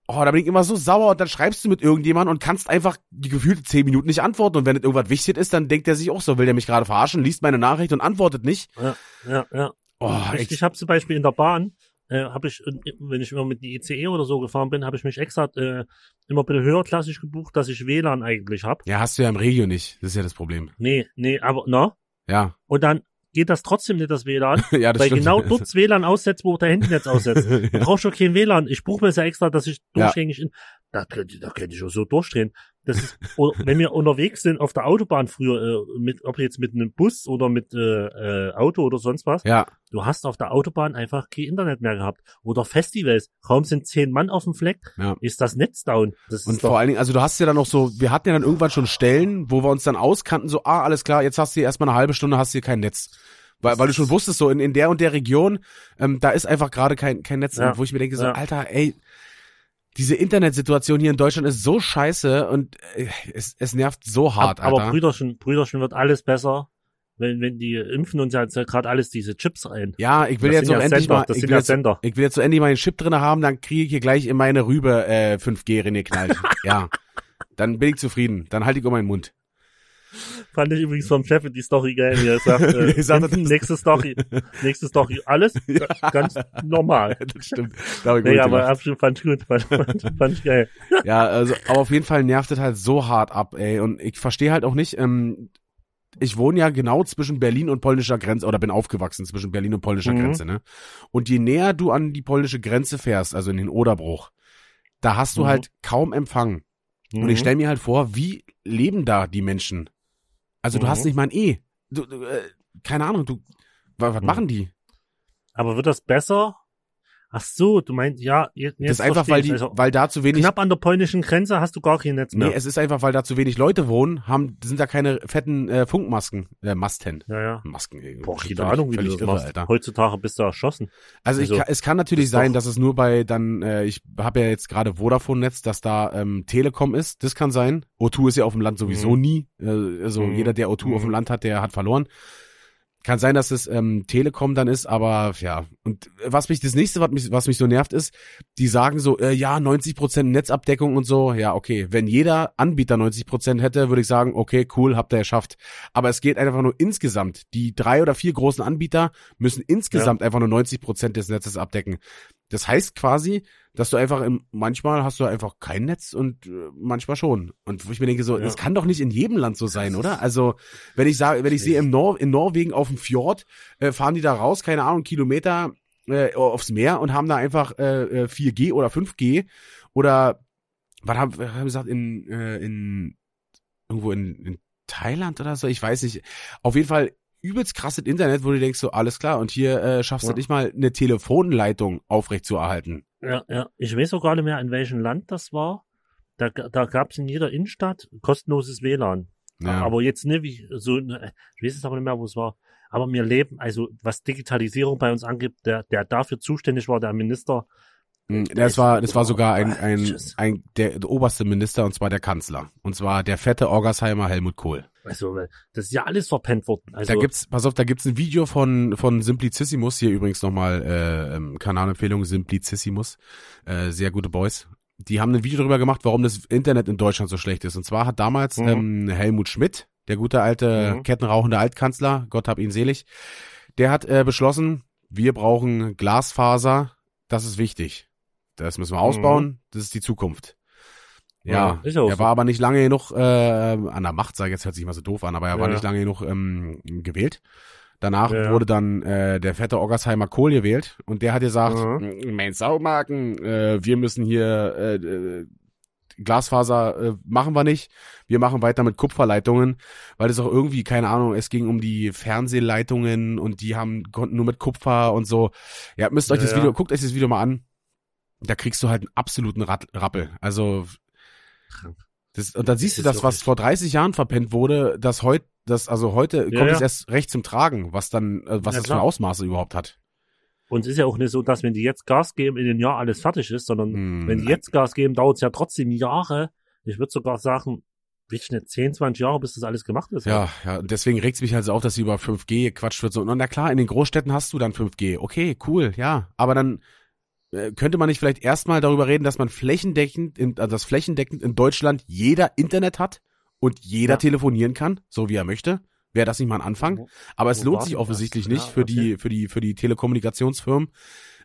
Oh, da bin ich immer so sauer und dann schreibst du mit irgendjemandem und kannst einfach die gefühlte zehn Minuten nicht antworten und wenn es irgendwas wichtig ist, dann denkt er sich auch so, will der mich gerade verarschen, liest meine Nachricht und antwortet nicht. Ja, ja, ja. Oh, ich ich, ich habe zum Beispiel in der Bahn, äh, habe ich, äh, wenn ich immer mit die ICE oder so gefahren bin, habe ich mich extra äh, immer bisschen höherklassig gebucht, dass ich WLAN eigentlich hab. Ja, hast du ja im Regio nicht. Das ist ja das Problem. Nee, nee, aber, na? Ja. Und dann geht das trotzdem nicht, das WLAN, *laughs* ja, das weil stimmt. genau dort das WLAN aussetzt, wo der Handynetz aussetzt. *laughs* Du ja. brauchst schon kein WLAN. Ich buche mir das ja extra, dass ich Ja. durchgängig in, da könnte, da könnte ich auch so durchdrehen. Das ist, wenn wir unterwegs sind auf der Autobahn früher, äh, mit, ob jetzt mit einem Bus oder mit äh, äh, Auto oder sonst was, ja, du hast auf der Autobahn einfach kein Internet mehr gehabt. Oder Festivals, kaum sind zehn Mann auf dem Fleck, ja. ist das Netz down. Das Und vor allen Dingen, also du hast ja dann noch so, wir hatten ja dann irgendwann schon Stellen, wo wir uns dann auskannten, so, ah, alles klar, jetzt hast du hier erstmal eine halbe Stunde, hast du hier kein Netz. Weil, weil du schon wusstest, so in, in der und der Region, ähm, da ist einfach gerade kein, kein Netz. Ja. Wo ich mir denke, so. Alter, ey, diese Internetsituation hier in Deutschland ist so scheiße und äh, es, es nervt so hart, ab, aber Alter. Brüderchen, Brüderchen wird alles besser, wenn, wenn die impfen uns ja gerade alles diese Chips ein. ja, ich will das jetzt auch ja endlich Sender, mal, ich will, ja jetzt, ich will jetzt so endlich mal einen Chip drinne haben, dann kriege ich hier gleich in meine Rübe äh, 5G reingeknallt. *laughs* ja, dann bin ich zufrieden. Dann halte ich um meinen Mund. Fand ich übrigens vom Chef die Story geil, wie er sagt, *laughs* äh, nächste Story, nächste Story, alles *laughs* ganz normal. *laughs* das stimmt. Da Nee, gut aber absolut fand ich gut, fand, fand, fand ich geil. Ja, also, aber auf jeden Fall nervt es halt so hart ab, ey. Und ich verstehe halt auch nicht, ähm, ich wohne ja genau zwischen Berlin und polnischer Grenze, oder bin aufgewachsen zwischen Berlin und polnischer Mhm. Grenze, ne? Und je näher du an die polnische Grenze fährst, also in den Oderbruch, da hast du Mhm. halt kaum Empfang. Und ich stelle mir halt vor, wie leben da die Menschen? Also du Mhm. hast nicht mal ein E. Du, du, äh, keine Ahnung, du, wa- was Mhm. machen die? Aber wird das besser? Ach so, du meinst, ja, jetzt das ist einfach, weil die, also, weil da zu wenig knapp an der polnischen Grenze hast du gar kein Netz mehr. Nee, es ist einfach, weil da zu wenig Leute wohnen, haben, sind da keine fetten äh, Funkmasken, äh, Masten. ja, ja. Masken. ey. Boah, keine Ahnung, wie du das machst. Alter. Heutzutage bist du erschossen. Also, ich, Also, kann- es kann natürlich sein, dass es nur bei dann, äh, ich habe ja jetzt gerade Vodafone-Netz, dass da ähm, Telekom ist. Das kann sein. O2 ist ja auf dem Land sowieso Mhm. nie. Äh, also Mhm. jeder, der O2 auf dem Mhm. Land hat, der hat verloren. Kann sein, dass es ähm, Telekom dann ist, aber ja. Und was mich das nächste, was mich, was mich so nervt, ist, die sagen so, äh, ja, 90 Prozent Netzabdeckung und so. Ja, okay. Wenn jeder Anbieter 90 Prozent hätte, würde ich sagen, okay, cool, habt ihr geschafft. Aber es geht einfach nur insgesamt. Die drei oder vier großen Anbieter müssen insgesamt einfach nur 90 Prozent des Netzes abdecken. Das heißt quasi, dass du einfach im, manchmal hast du einfach kein Netz und äh, manchmal schon. Und wo ich mir denke so, Ja. das kann doch nicht in jedem Land so sein, oder? Also, wenn ich sage, wenn ich sehe im Nor in Norwegen auf dem Fjord, äh, fahren die da raus, keine Ahnung, Kilometer äh, aufs Meer und haben da einfach äh, äh, 4G oder 5G oder was haben was haben wir gesagt in äh, in irgendwo in, in Thailand oder so, ich weiß nicht. Auf jeden Fall übelst krasses Internet, wo du denkst so, alles klar, und hier äh, schaffst Ja. du nicht mal eine Telefonleitung aufrecht zu erhalten. Ja, ja. Ich weiß auch gar nicht mehr, in welchem Land das war. Da, da gab es in jeder Innenstadt kostenloses WLAN. Ja. Aber jetzt nicht wie so, ne, ich weiß es aber nicht mehr, wo es war. Aber wir leben, also was Digitalisierung bei uns angeht, der, der dafür zuständig war, der Minister, Mm, Das war, das war sogar ein, ein, ein der, der oberste Minister und zwar der Kanzler. Und zwar der fette Orgersheimer Helmut Kohl. Also das ist ja alles verpennt worden. Also, da gibt's, pass auf, da gibt's ein Video von von Simplicissimus hier übrigens nochmal äh, ähm, Kanalempfehlung Simplicissimus, äh, sehr gute Boys. Die haben ein Video darüber gemacht, warum das Internet in Deutschland so schlecht ist. Und zwar hat damals Mhm. ähm, Helmut Schmidt, der gute alte Mhm. kettenrauchende Altkanzler, Gott hab ihn selig, der hat äh, beschlossen, wir brauchen Glasfaser, das ist wichtig. Das müssen wir ausbauen, das ist die Zukunft. Ja, Ja, er so. war aber nicht lange genug äh, an der Macht, sag ich jetzt, hört sich immer so doof an, aber er war Ja. nicht lange genug ähm, gewählt. Danach Ja. wurde dann äh, der fette Oggersheimer Kohl gewählt und der hat gesagt, Mhm. mein Saumarken, äh, wir müssen hier äh, äh, Glasfaser äh, machen wir nicht, wir machen weiter mit Kupferleitungen, weil es auch irgendwie, keine Ahnung, es ging um die Fernsehleitungen und die haben konnten nur mit Kupfer und so. Ja, müsst euch Ja, das ja. Video, guckt euch das Video mal an. Da kriegst du halt einen absoluten Rappel. Also Krank. das, und dann siehst du Das was wirklich- vor 30 Jahren verpennt wurde, dass heute, das also heute Ja, kommt ja. es erst recht zum Tragen, was dann, äh, was Ja, das für. Ausmaße überhaupt hat. Und es ist ja auch nicht so, dass wenn die jetzt Gas geben, in einem Jahr alles fertig ist, sondern Hm, wenn die jetzt Gas geben, dauert es ja trotzdem Jahre. Ich würde sogar sagen, weiß ich nicht, 10, 20 Jahre, bis das alles gemacht ist. Ja, ja, deswegen regt's mich halt so auf, dass über 5G gequatscht wird. So, und na klar, in den Großstädten hast du dann 5G. Okay, cool, ja. Aber dann könnte man nicht vielleicht erstmal darüber reden, dass man flächendeckend, in, also dass flächendeckend in Deutschland jeder Internet hat und jeder Ja. telefonieren kann, so wie er möchte. Wäre das nicht mal ein Anfang? Aber es Wo lohnt sich denn das? offensichtlich Ja, nicht für die, für die, für die Telekommunikationsfirmen.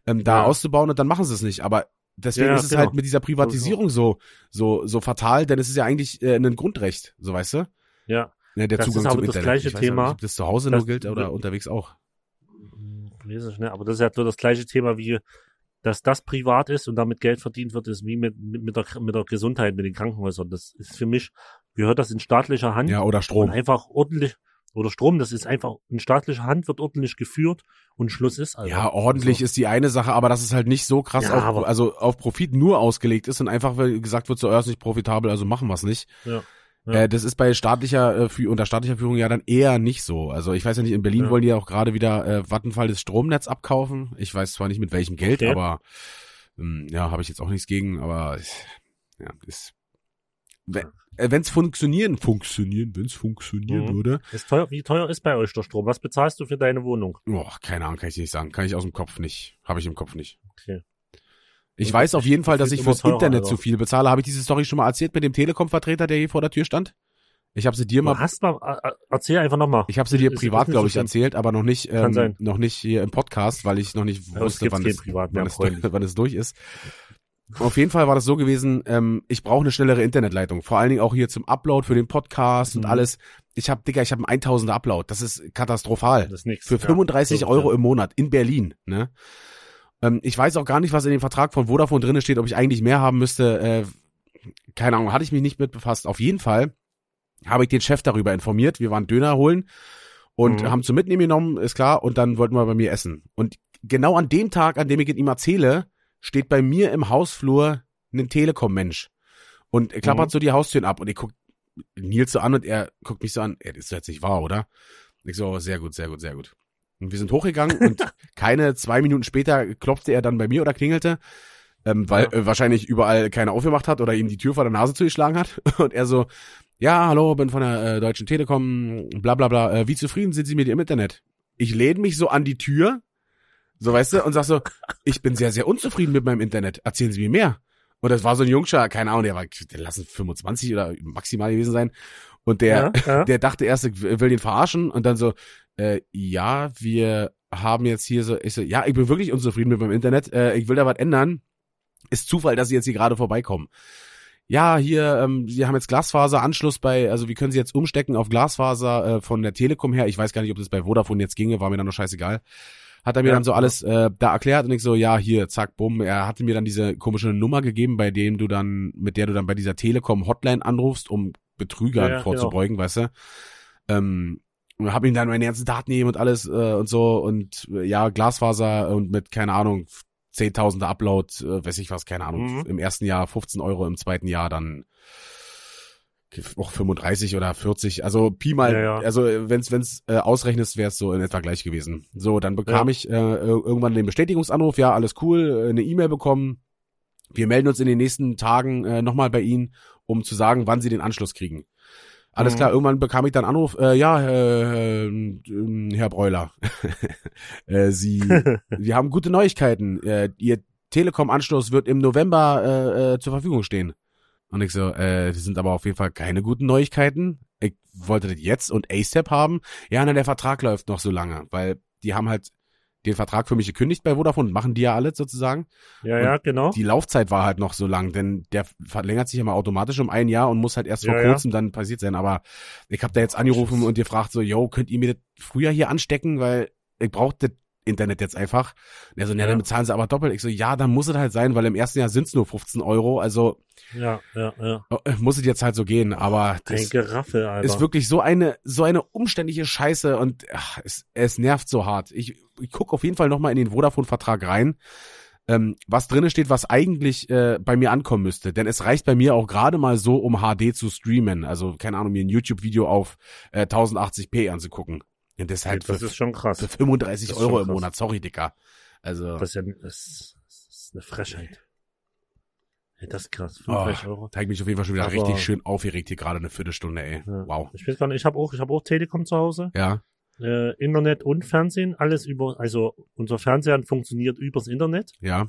ähm, da Ja. auszubauen und dann machen sie es nicht. Aber deswegen ist es genau. halt mit dieser Privatisierung so, so, so fatal, denn es ist ja eigentlich äh, ein Grundrecht, so weißt du? Ja. Ja, der Das Zugang ist zum aber das Internet. gleiche ich Thema. Nicht, ob das zu Hause Das- nur gilt oder unterwegs auch. Hm, Weiß ich nicht, aber das ist ja nur das gleiche Thema wie, dass das privat ist und damit Geld verdient wird, ist wie mit, mit, mit, der, mit der Gesundheit, mit den Krankenhäusern. Das ist für mich, gehört das in staatlicher Hand Ja, oder Strom. einfach ordentlich, oder Strom, das ist einfach, in staatlicher Hand wird ordentlich geführt und Schluss ist also. Ja, ordentlich ist die eine Sache, aber dass es halt nicht so krass Ja, auf, also auf Profit nur ausgelegt ist und einfach weil gesagt wird, so, er ist nicht profitabel, also machen wir es nicht. Ja. Ja. Äh, das ist bei staatlicher, äh, unter staatlicher Führung ja dann eher nicht so. Also ich weiß ja nicht, in Berlin Ja. wollen die ja auch gerade wieder äh, Vattenfall das Stromnetz abkaufen. Ich weiß zwar nicht mit welchem Geld, Okay. aber ähm, ja, habe ich jetzt auch nichts gegen, aber ja, ist wenn es funktionieren, funktionieren, wenn es funktionieren Mhm. würde. Ist teuer, wie teuer ist bei euch der Strom? Was bezahlst du für deine Wohnung? Oh, keine Ahnung, kann ich nicht sagen. Kann ich aus dem Kopf nicht. Habe ich im Kopf nicht. Okay. Ich Und weiß auf jeden Fall, dass ich fürs Internet Alter. zu viel bezahle. Habe ich diese Story schon mal erzählt mit dem Telekom-Vertreter, der hier vor der Tür stand? Ich habe sie dir Du mal, hast mal, äh, äh, erzähl einfach nochmal. ich habe sie dir Ist- privat, glaube ich, erzählt, aber noch nicht, Kann ähm, sein. noch nicht hier im Podcast, weil ich noch nicht Ja, wusste, wann es, Privat wann, es, *laughs* wann es durch ist. Auf jeden Fall war das so gewesen, ähm, ich brauche eine schnellere Internetleitung. Vor allen Dingen auch hier zum Upload für den Podcast und Mhm. alles. Ich habe, Digga, ich habe einen 1000er Upload. Das ist katastrophal. Das ist nichts. Für 35 Ja, Euro ja. im Monat in Berlin, ne? Ähm, ich weiß auch gar nicht, was in dem Vertrag von Vodafone drinne steht, ob ich eigentlich mehr haben müsste. Äh, keine Ahnung, hatte ich mich nicht mit befasst. Auf jeden Fall habe ich den Chef darüber informiert. Wir waren Döner holen und Mhm. haben zum Mitnehmen genommen, ist klar, und dann wollten wir bei mir essen. Und genau an dem Tag, an dem ich ihm erzähle, steht bei mir im Hausflur ein Telekom-Mensch. Und er klappert Mhm. so die Haustüren ab und ich guck Nils so an und er guckt mich so an, das ist jetzt nicht wahr, oder? Ich so, sehr gut, sehr gut, sehr gut. Und wir sind hochgegangen und *laughs* keine zwei Minuten später klopfte er dann bei mir oder klingelte, ähm, weil Ja. äh, wahrscheinlich überall keiner aufgemacht hat oder ihm die Tür vor der Nase zugeschlagen hat. *laughs* Und er so, ja, hallo, bin von der äh, Deutschen Telekom, bla bla bla, äh, wie zufrieden sind Sie mit Ihrem Internet? Ich lehne mich so an die Tür, so weißt du, und sag so, ich bin sehr, sehr unzufrieden mit meinem Internet. Erzählen Sie mir mehr. Und das war so ein Jungscher, keine Ahnung, der war, der lassen 25 oder maximal gewesen sein. Und der, ja, ja. *laughs* der dachte erst, ich will den verarschen und dann so, äh, ja, wir haben jetzt hier so, ich so, ja, ich bin wirklich unzufrieden mit meinem Internet, äh, ich will da was ändern. Ist Zufall, dass Sie jetzt hier gerade vorbeikommen. Ja, hier, ähm, Sie haben jetzt Glasfaseranschluss bei, also wie können Sie jetzt umstecken auf Glasfaser äh, von der Telekom her? Ich weiß gar nicht, ob das bei Vodafone jetzt ginge, war mir dann noch scheißegal. Hat er mir Ja, dann so ja. alles äh, da erklärt und ich so, ja, hier, zack, bumm. Er hatte mir dann diese komische Nummer gegeben, bei dem du dann, mit der du dann bei dieser Telekom Hotline anrufst, um Betrügern Ja, ja, vorzubeugen, weißt du. Ähm, und hab ihm dann meine ganzen Daten gegeben und alles äh, und so und äh, ja, Glasfaser und mit, keine Ahnung, zehntausende Upload, äh, weiß ich was, keine Ahnung, Mhm. im ersten Jahr 15 Euro, im zweiten Jahr dann auch 35 oder 40, also Pi mal, Ja, ja. also wenn's wenn's äh, ausrechnest, wäre es so in etwa gleich gewesen. So, dann bekam Ja. ich äh, ir- irgendwann den Bestätigungsanruf, ja, alles cool, äh, eine E-Mail bekommen. Wir melden uns in den nächsten Tagen äh, nochmal bei Ihnen, um zu sagen, wann Sie den Anschluss kriegen. Alles Mhm. klar, irgendwann bekam ich dann Anruf, äh, ja, äh, äh, Herr Breuler, *laughs* äh, Sie, *laughs* wir haben gute Neuigkeiten. Äh, Ihr Telekom-Anschluss wird im November äh, äh, zur Verfügung stehen. Und ich so, äh, das sind aber auf jeden Fall keine guten Neuigkeiten. Ich wollte das jetzt und ASAP haben. Ja, na, der Vertrag läuft noch so lange, weil die haben halt den Vertrag für mich gekündigt bei Vodafone, machen die ja alle sozusagen. ja, ja, genau. Die Laufzeit war halt noch so lang, denn der verlängert sich immer automatisch um ein Jahr und muss halt erst Ja, vor ja. kurzem dann passiert sein. Aber ich habe da jetzt angerufen und gefragt so, yo, könnt ihr mir das früher hier anstecken, weil ich brauche das Internet jetzt einfach. Und er so, ja, dann bezahlen sie aber doppelt. Ich so, ja, dann muss es halt sein, weil im ersten Jahr sind's nur 15 Euro. Also Ja, ja, ja. äh, muss es jetzt halt so gehen. Aber Ein das Geraffel, Alter. ist wirklich so eine so eine umständliche Scheiße und ach, es, es nervt so hart. Ich, ich guck auf jeden Fall noch mal in den Vodafone-Vertrag rein, ähm, was drinne steht, was eigentlich äh, bei mir ankommen müsste. Denn es reicht bei mir auch gerade mal so, um HD zu streamen. Also keine Ahnung, mir ein YouTube-Video auf äh, 1080p anzugucken. Und das ist halt das für, ist schon krass. für 35 das ist Euro im. Monat. Sorry, Dicker. Also Das ist ja das, ist eine Frechheit. Ja, das ist krass. oh, 35 Euro. da hab ich mich auf jeden Fall schon wieder Aber- richtig schön aufgeregt hier gerade eine Viertelstunde, ey. Ja. Wow. Ich weiß gar nicht, ich habe auch, ich habe auch Telekom zu Hause. Ja, Äh, Internet und Fernsehen, alles über, also unser Fernseher funktioniert übers Internet. ja,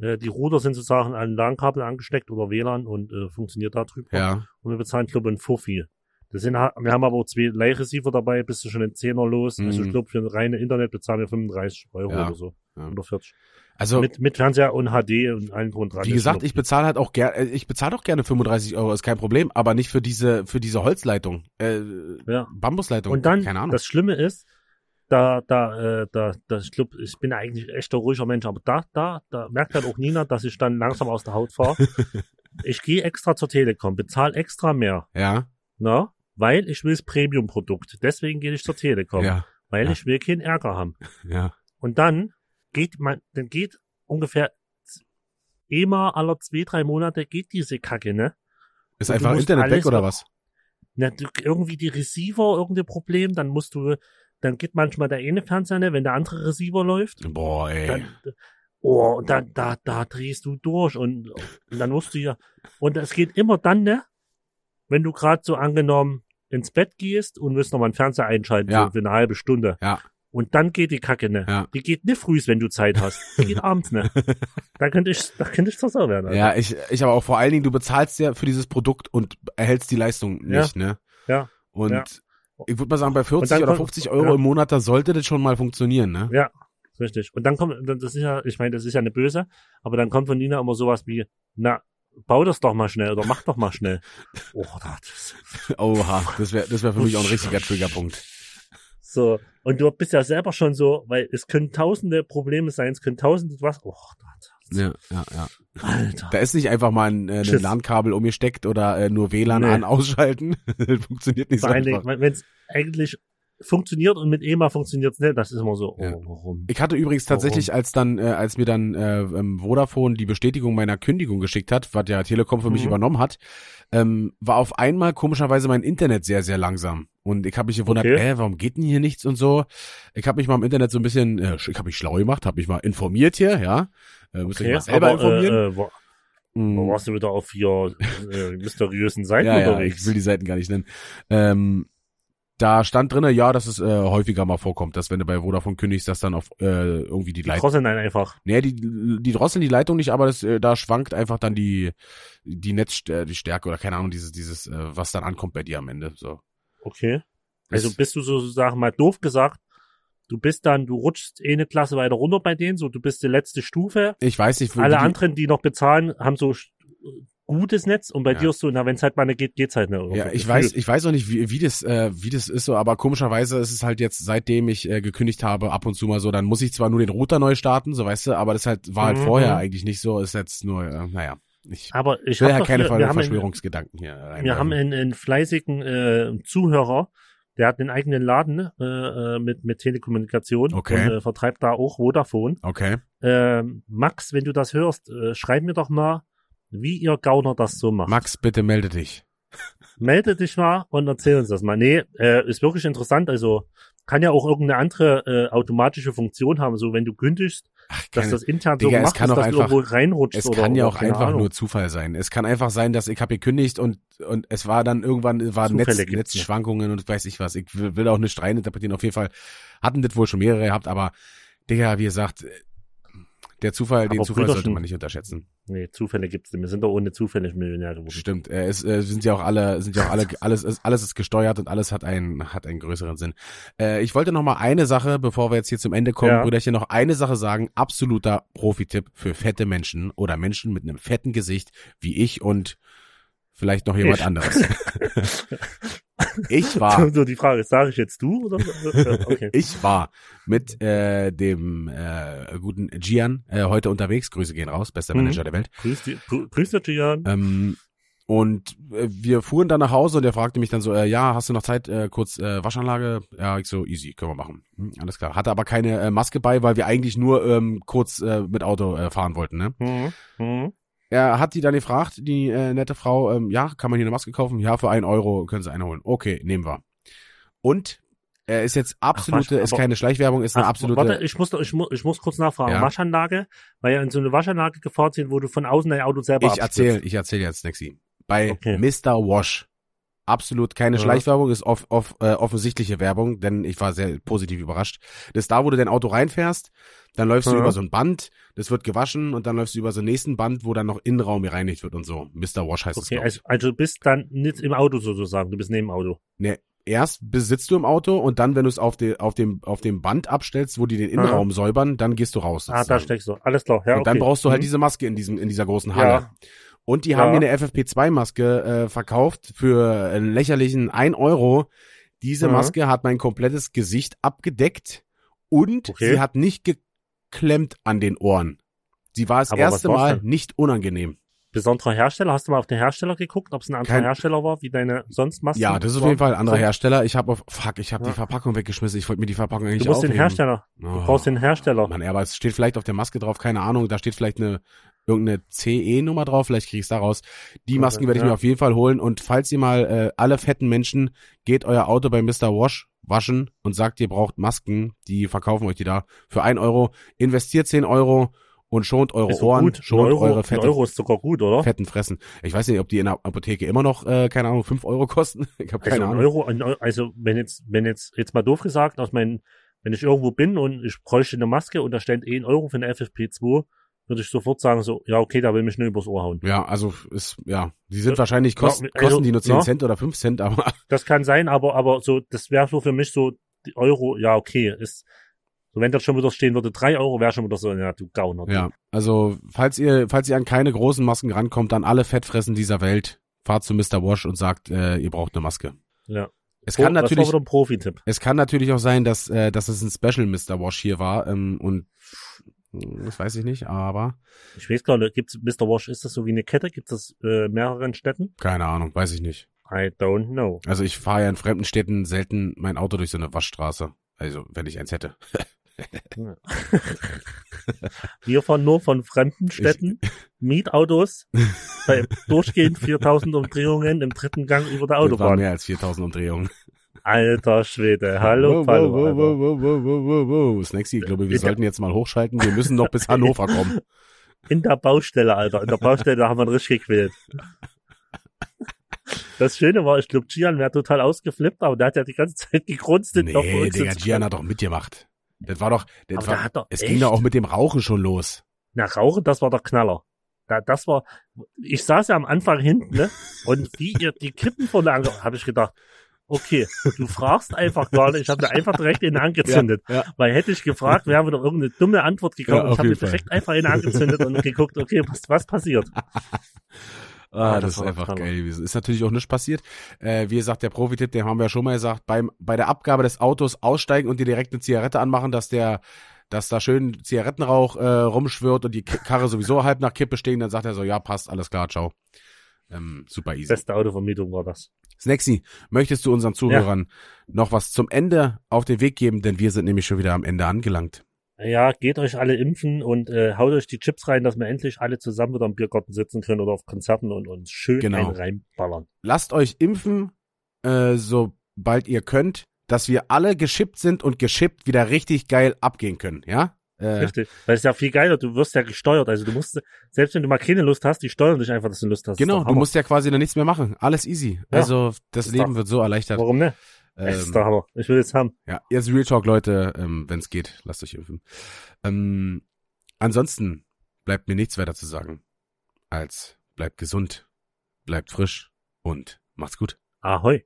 Äh, die Router sind sozusagen an LAN-Kabel angesteckt oder WLAN und äh, funktioniert da drüber. ja. Und wir bezahlen, glaube ich, ein Fuffi. Das sind, wir haben aber auch zwei Leihreceiver dabei, bist du schon einen Zehner los. Also Mhm. ich glaube, für ein reine Internet bezahlen wir 35 Euro Ja. oder so. Ja. 140. Also, mit, mit Fernseher und HD und allen drum und dran. wie gesagt, ich bezahle halt auch gerne, ich bezahle doch gerne 35 Euro, ist kein Problem, aber nicht für diese, für diese Holzleitung, äh, ja. Bambusleitung. Und dann, keine Ahnung. das Schlimme ist, da, da, äh, da, da, ich glaube, ich bin eigentlich echt ein ruhiger Mensch, aber da, da, da merkt halt auch Nina, dass ich dann langsam aus der Haut fahre. *laughs* ich gehe extra zur Telekom, bezahle extra mehr, ja, ne? Weil ich will das Premium-Produkt. Deswegen gehe ich zur Telekom, ja, weil ja. ich will keinen Ärger haben. *laughs* ja. Und dann geht man, dann geht ungefähr immer alle zwei, drei Monate geht diese Kacke, ne? Ist Und einfach Internet weg oder was? Na, du, irgendwie die Receiver, irgendein Problem, dann musst du, dann geht manchmal der eine Fernseher, ne, wenn der andere Receiver läuft, Boah, ey. dann, oh, und dann, da, da drehst du durch und, und dann musst du ja, und es geht immer dann, ne, wenn du gerade so angenommen ins Bett gehst und willst noch mal einen Fernseher einschalten Ja. für eine halbe Stunde. Ja. Und dann geht die Kacke, ne? Ja. Die geht nicht früh, wenn du Zeit hast. Die geht *laughs* abends, ne? Da könnte ich, da könnte ich Sau werden. Alter. Ja, ich, ich aber auch vor allen Dingen, du bezahlst ja für dieses Produkt und erhältst die Leistung Ja. nicht, ne? Ja. Und Ja. ich würde mal sagen, bei Und 40 dann oder kommt- 50 Euro ja. im Monat, da sollte das schon mal funktionieren, ne? Ja, richtig. Und dann kommt, das ist ja, ich meine, das ist ja eine böse, aber dann kommt von Nina immer sowas wie, na, bau das doch mal schnell oder mach doch mal schnell. *laughs* Oh, das. Oha, das wäre das wär für mich auch ein richtiger Triggerpunkt. So. Und du bist ja selber schon so, weil es können tausende Probleme sein, es können tausende was. Oh, das. Ja, ja, ja. Alter. Da ist nicht einfach mal ein, äh, ein. LAN-Kabel umgesteckt oder äh, nur WLAN Nee. an, ausschalten. *laughs* funktioniert nicht so Vor Dingen, einfach. wenn es eigentlich funktioniert und mit EMA funktioniert es nicht, das ist immer so, oh, Ja. warum? Ich hatte übrigens tatsächlich, als dann, äh, als mir dann äh, ähm, Vodafone die Bestätigung meiner Kündigung geschickt hat, was ja Telekom für mich Mhm. übernommen hat, ähm, war auf einmal komischerweise mein Internet sehr, sehr langsam. Und ich habe mich gewundert, Okay. äh, warum geht denn hier nichts und so. Ich habe mich mal im Internet so ein bisschen, äh, ich habe mich schlau gemacht, habe mich mal informiert hier, ja. Äh, müsst ihr euch mal selber aber, informieren. Äh, äh, wo, Mm. wo warst du wieder auf hier äh, mysteriösen Seiten *laughs* ja, ja, ich will die Seiten gar nicht nennen. Ähm, da stand drinne, ja, dass es äh, häufiger mal vorkommt, dass wenn du bei Vodafone kündigst, dass dann auf äh, irgendwie die die Leitung drosseln einen einfach. Nee, die, die drosseln die Leitung nicht, aber das, äh, da schwankt einfach dann die, die Netz, äh, die Stärke oder keine Ahnung, dieses, dieses, äh, was dann ankommt bei dir am Ende. So. Okay. Also bist du sozusagen mal doof gesagt, du bist dann, du rutschst eh eine Klasse weiter runter bei denen, so du bist die letzte Stufe. Ich weiß nicht, wo Alle die, anderen, die noch bezahlen, haben so gutes Netz und bei Ja. dir ist so, na, wenn es halt mal geht, geht's halt nicht. Ja, ich weiß, ich weiß auch nicht, wie, wie das, äh, wie das ist so, aber komischerweise ist es halt jetzt, seitdem ich äh, gekündigt habe, ab und zu mal so, dann muss ich zwar nur den Router neu starten, so weißt du, aber das halt war halt Mhm. vorher eigentlich nicht so, ist jetzt nur, äh, naja, ich Aber ich will ja keine hier, wir Verschwörungsgedanken hier. wir reinwerfen. haben einen, einen fleißigen äh, Zuhörer, der hat einen eigenen Laden äh, äh, mit, mit Telekommunikation Okay. und äh, vertreibt da auch Vodafone. Okay. Ähm, Max, wenn du das hörst, äh, schreib mir doch mal, wie ihr Gauner das so macht. Max, bitte melde dich. Melde dich mal und erzähl uns das mal. Nee, äh, ist wirklich interessant. Also kann ja auch irgendeine andere äh, automatische Funktion haben. So wenn du kündigst, Ach, dass das intern Digga, so es macht, kann dass einfach- irgendwo reinrutscht. Es oder, kann ja auch einfach Ahnung. nur Zufall sein. Es kann einfach sein, dass ich habe gekündigt und und es war dann irgendwann war Zufälle Netz, Netzschwankungen und weiß ich was. Ich will, will auch nicht reininterpretieren. Auf jeden Fall hatten das wohl schon mehrere gehabt, aber Digga, wie gesagt, der Zufall, den Aber Zufall sollte Brüderchen- man nicht unterschätzen. Nee, Zufälle gibt's nicht. Wir sind doch ohne Zufälle Millionär geworden. Stimmt. Äh, es äh, sind ja auch alle, sind ja auch alle, alles ist, alles ist gesteuert und alles hat einen, hat einen größeren Sinn. Äh, ich wollte noch mal eine Sache, bevor wir jetzt hier zum Ende kommen, Ja. Brüderchen, noch eine Sache sagen. Absoluter Profi-Tipp für fette Menschen oder Menschen mit einem fetten Gesicht wie ich und vielleicht noch jemand Ich. anderes. *laughs* ich war, So die Frage, sage ich jetzt du oder? Ja, okay. ich war mit äh, dem äh, guten Gian äh, heute unterwegs. Grüße gehen raus, bester Mhm. Manager der Welt. Grüß, die, grü- grüß dich, Gian. Ähm, und äh, wir fuhren dann nach Hause und er fragte mich dann so, äh, ja, hast du noch Zeit, äh, kurz äh, Waschanlage? Ja, ich so, easy, können wir machen. Hm, alles klar. Hatte aber keine äh, Maske bei, weil wir eigentlich nur ähm, kurz äh, mit Auto äh, fahren wollten. Ne? Mhm. Mhm. Er hat die dann gefragt, die äh, nette Frau, ähm, ja, kann man hier eine Maske kaufen? Ja, für ein Euro können sie eine holen. Okay, nehmen wir. Und er ist jetzt absolute, Ach, ist keine Schleichwerbung, ist eine Ach, absolute. Warte, ich muss, ich, muss, ich muss kurz nachfragen. Ja. Waschanlage, weil ja in so eine Waschanlage gefahren sind, wo du von außen dein Auto selber Ich erzähle, ich erzähle jetzt, Nexi. Bei Okay. Mr. Wash. Absolut keine Ja. Schleichwerbung, ist off, off, äh, offensichtliche Werbung, denn ich war sehr positiv überrascht. Das ist da, wo du dein Auto reinfährst, dann läufst du Ja. über so ein Band, das wird gewaschen und dann läufst du über so einen nächsten Band, wo dann noch Innenraum gereinigt wird und so. Mr. Wash heißt es. Okay, glaub ich. also, also du bist dann nicht im Auto sozusagen, du bist neben dem Auto. Nee, erst besitzt du im Auto und dann, wenn du es auf, de, auf, dem, auf dem Band abstellst, wo die den Innenraum säubern, dann gehst du raus. Ah, da sozusagen. steckst du. Alles klar. Ja, und dann okay. brauchst du halt Mhm. diese Maske in diesem in dieser großen Halle. Ja. Und die Ja. haben mir eine FFP2-Maske äh, verkauft für einen lächerlichen 1 Euro. Diese Mhm. Maske hat mein komplettes Gesicht abgedeckt und Okay. sie hat nicht geklemmt an den Ohren. Sie war das Aber erste Mal nicht unangenehm. Besonderer Hersteller? Hast du mal auf den Hersteller geguckt, ob es ein anderer Kein- Hersteller war, wie deine sonst Masken? Ja, das ist auf jeden Fall ein anderer. Hersteller. Ich habe auf fuck, ich habe Ja. die Verpackung weggeschmissen. Ich wollte mir die Verpackung eigentlich Du musst den aufheben. Hersteller. Du Oh. brauchst den Hersteller. Mann, aber es steht vielleicht auf der Maske drauf, keine Ahnung, da steht vielleicht eine irgendeine CE-Nummer drauf, vielleicht krieg ich's da raus. Die Masken werde ich ja. mir auf jeden Fall holen und falls ihr mal äh, alle fetten Menschen geht euer Auto bei Mr. Wash waschen und sagt, ihr braucht Masken, die verkaufen euch die da für ein Euro, investiert 10 Euro und schont eure so Ohren, gut. Schont Euro, eure ein fette, Euro ist sogar gut, oder? fetten Fressen. Ich weiß nicht, ob die in der Apotheke immer noch, äh, keine Ahnung, 5 Euro kosten. *laughs* Ich habe Also keine ein Ahnung. Euro, also wenn jetzt, wenn jetzt, jetzt mal doof gesagt, aus meinen, wenn ich irgendwo bin und ich bräuchte eine Maske und da steht 1 Euro für eine FFP2, würde ich sofort sagen so, ja okay, da will mich nur übers Ohr hauen. Ja, also ist, ja, die sind wahrscheinlich, kosten, ja, also, kosten die nur 10 ja. Cent oder 5 Cent, aber *laughs* Das kann sein, aber, aber so, das wäre so für mich so, die Euro, ja okay, ist, so wenn da schon wieder stehen würde, 3 Euro wäre schon wieder so, ja du Gauner. Ja, also falls ihr, falls ihr an keine großen Masken rankommt, dann alle Fettfressen dieser Welt, fahrt zu Mr. Wash und sagt, äh, ihr braucht eine Maske. ja. Es kann das natürlich, es kann natürlich auch sein, dass, äh, dass es ein Special Mr. Wash hier war ähm, und das weiß ich nicht, aber Ich weiß gar nicht, gibt's Mr. Wash, ist das so wie eine Kette? Gibt es äh, mehreren Städten? keine Ahnung, weiß ich nicht. I don't know. Also ich fahre ja in fremden Städten selten mein Auto durch so eine Waschstraße. Also wenn ich eins hätte. *laughs* Wir fahren nur von fremden Städten, Mietautos, bei durchgehend 4000 Umdrehungen im dritten Gang über der Das war Autobahn. mehr als 4000 Umdrehungen. Alter Schwede, hallo, wow, hallo, wow, wow, wow, wow, wow, wow, wow. Snacksy, ich glaube, wir sollten jetzt mal hochschalten. Wir müssen noch bis Hannover kommen. In der Baustelle, Alter, in der Baustelle haben wir ihn richtig gequält. Das Schöne war, ich glaube, Gian wäre total ausgeflippt, aber der hat ja die ganze Zeit gegrunzt. Nee, uns Digga, Gian hat doch mitgemacht. Das war doch, das Aber war, doch es echt- ging doch auch mit dem Rauchen schon los. Na, Rauchen, das war der Knaller. Da, das war, ich saß ja am Anfang hinten, ne? Und wie ihr die Kippen von der Ange, habe ich gedacht, okay, du fragst einfach gar nicht, ich habe mir einfach direkt in den angezündet. Ja, Weil hätte ich gefragt, wäre wieder irgendeine dumme Antwort gekommen. Ja, ich habe mir direkt einfach in den angezündet und geguckt, okay, was, was passiert? *laughs* Ah, Ah, das, das ist einfach geil gewesen. Ist natürlich auch nichts passiert. Äh, wie gesagt, der Profi-Tipp, den haben wir ja schon mal gesagt, beim, bei der Abgabe des Autos aussteigen und dir direkt eine Zigarette anmachen, dass der, dass da schön Zigarettenrauch äh, rumschwirrt und die Karre sowieso halb nach Kippe stehen, dann sagt er so, ja, passt, alles klar, ciao. Ähm, super easy. Beste Autovermietung war das. Snacksy, möchtest du unseren Zuhörern noch was zum Ende auf den Weg geben, denn wir sind nämlich schon wieder am Ende angelangt. Ja, geht euch alle impfen und äh, haut euch die Chips rein, dass wir endlich alle zusammen wieder im Biergarten sitzen können oder auf Konzerten und uns schön Genau. reinballern. Lasst euch impfen, äh, sobald ihr könnt, dass wir alle geschippt sind und geschippt wieder richtig geil abgehen können, ja? Äh, Richtig. Weil es ist ja viel geiler, du wirst ja gesteuert. Also du musst, selbst wenn du mal keine Lust hast, die steuern dich einfach, dass du Lust hast. genau, ist du doch musst ja quasi dann nichts mehr machen. Alles easy. Ja. Also das Ist Leben doch- wird so erleichtert. Warum ne? Das ist Ähm, der Hammer. Ich will jetzt haben. ja, jetzt Real Talk, Leute, ähm, wenn es geht, lasst euch impfen. Ähm, ansonsten bleibt mir nichts weiter zu sagen, als bleibt gesund, bleibt frisch und macht's gut. Ahoi.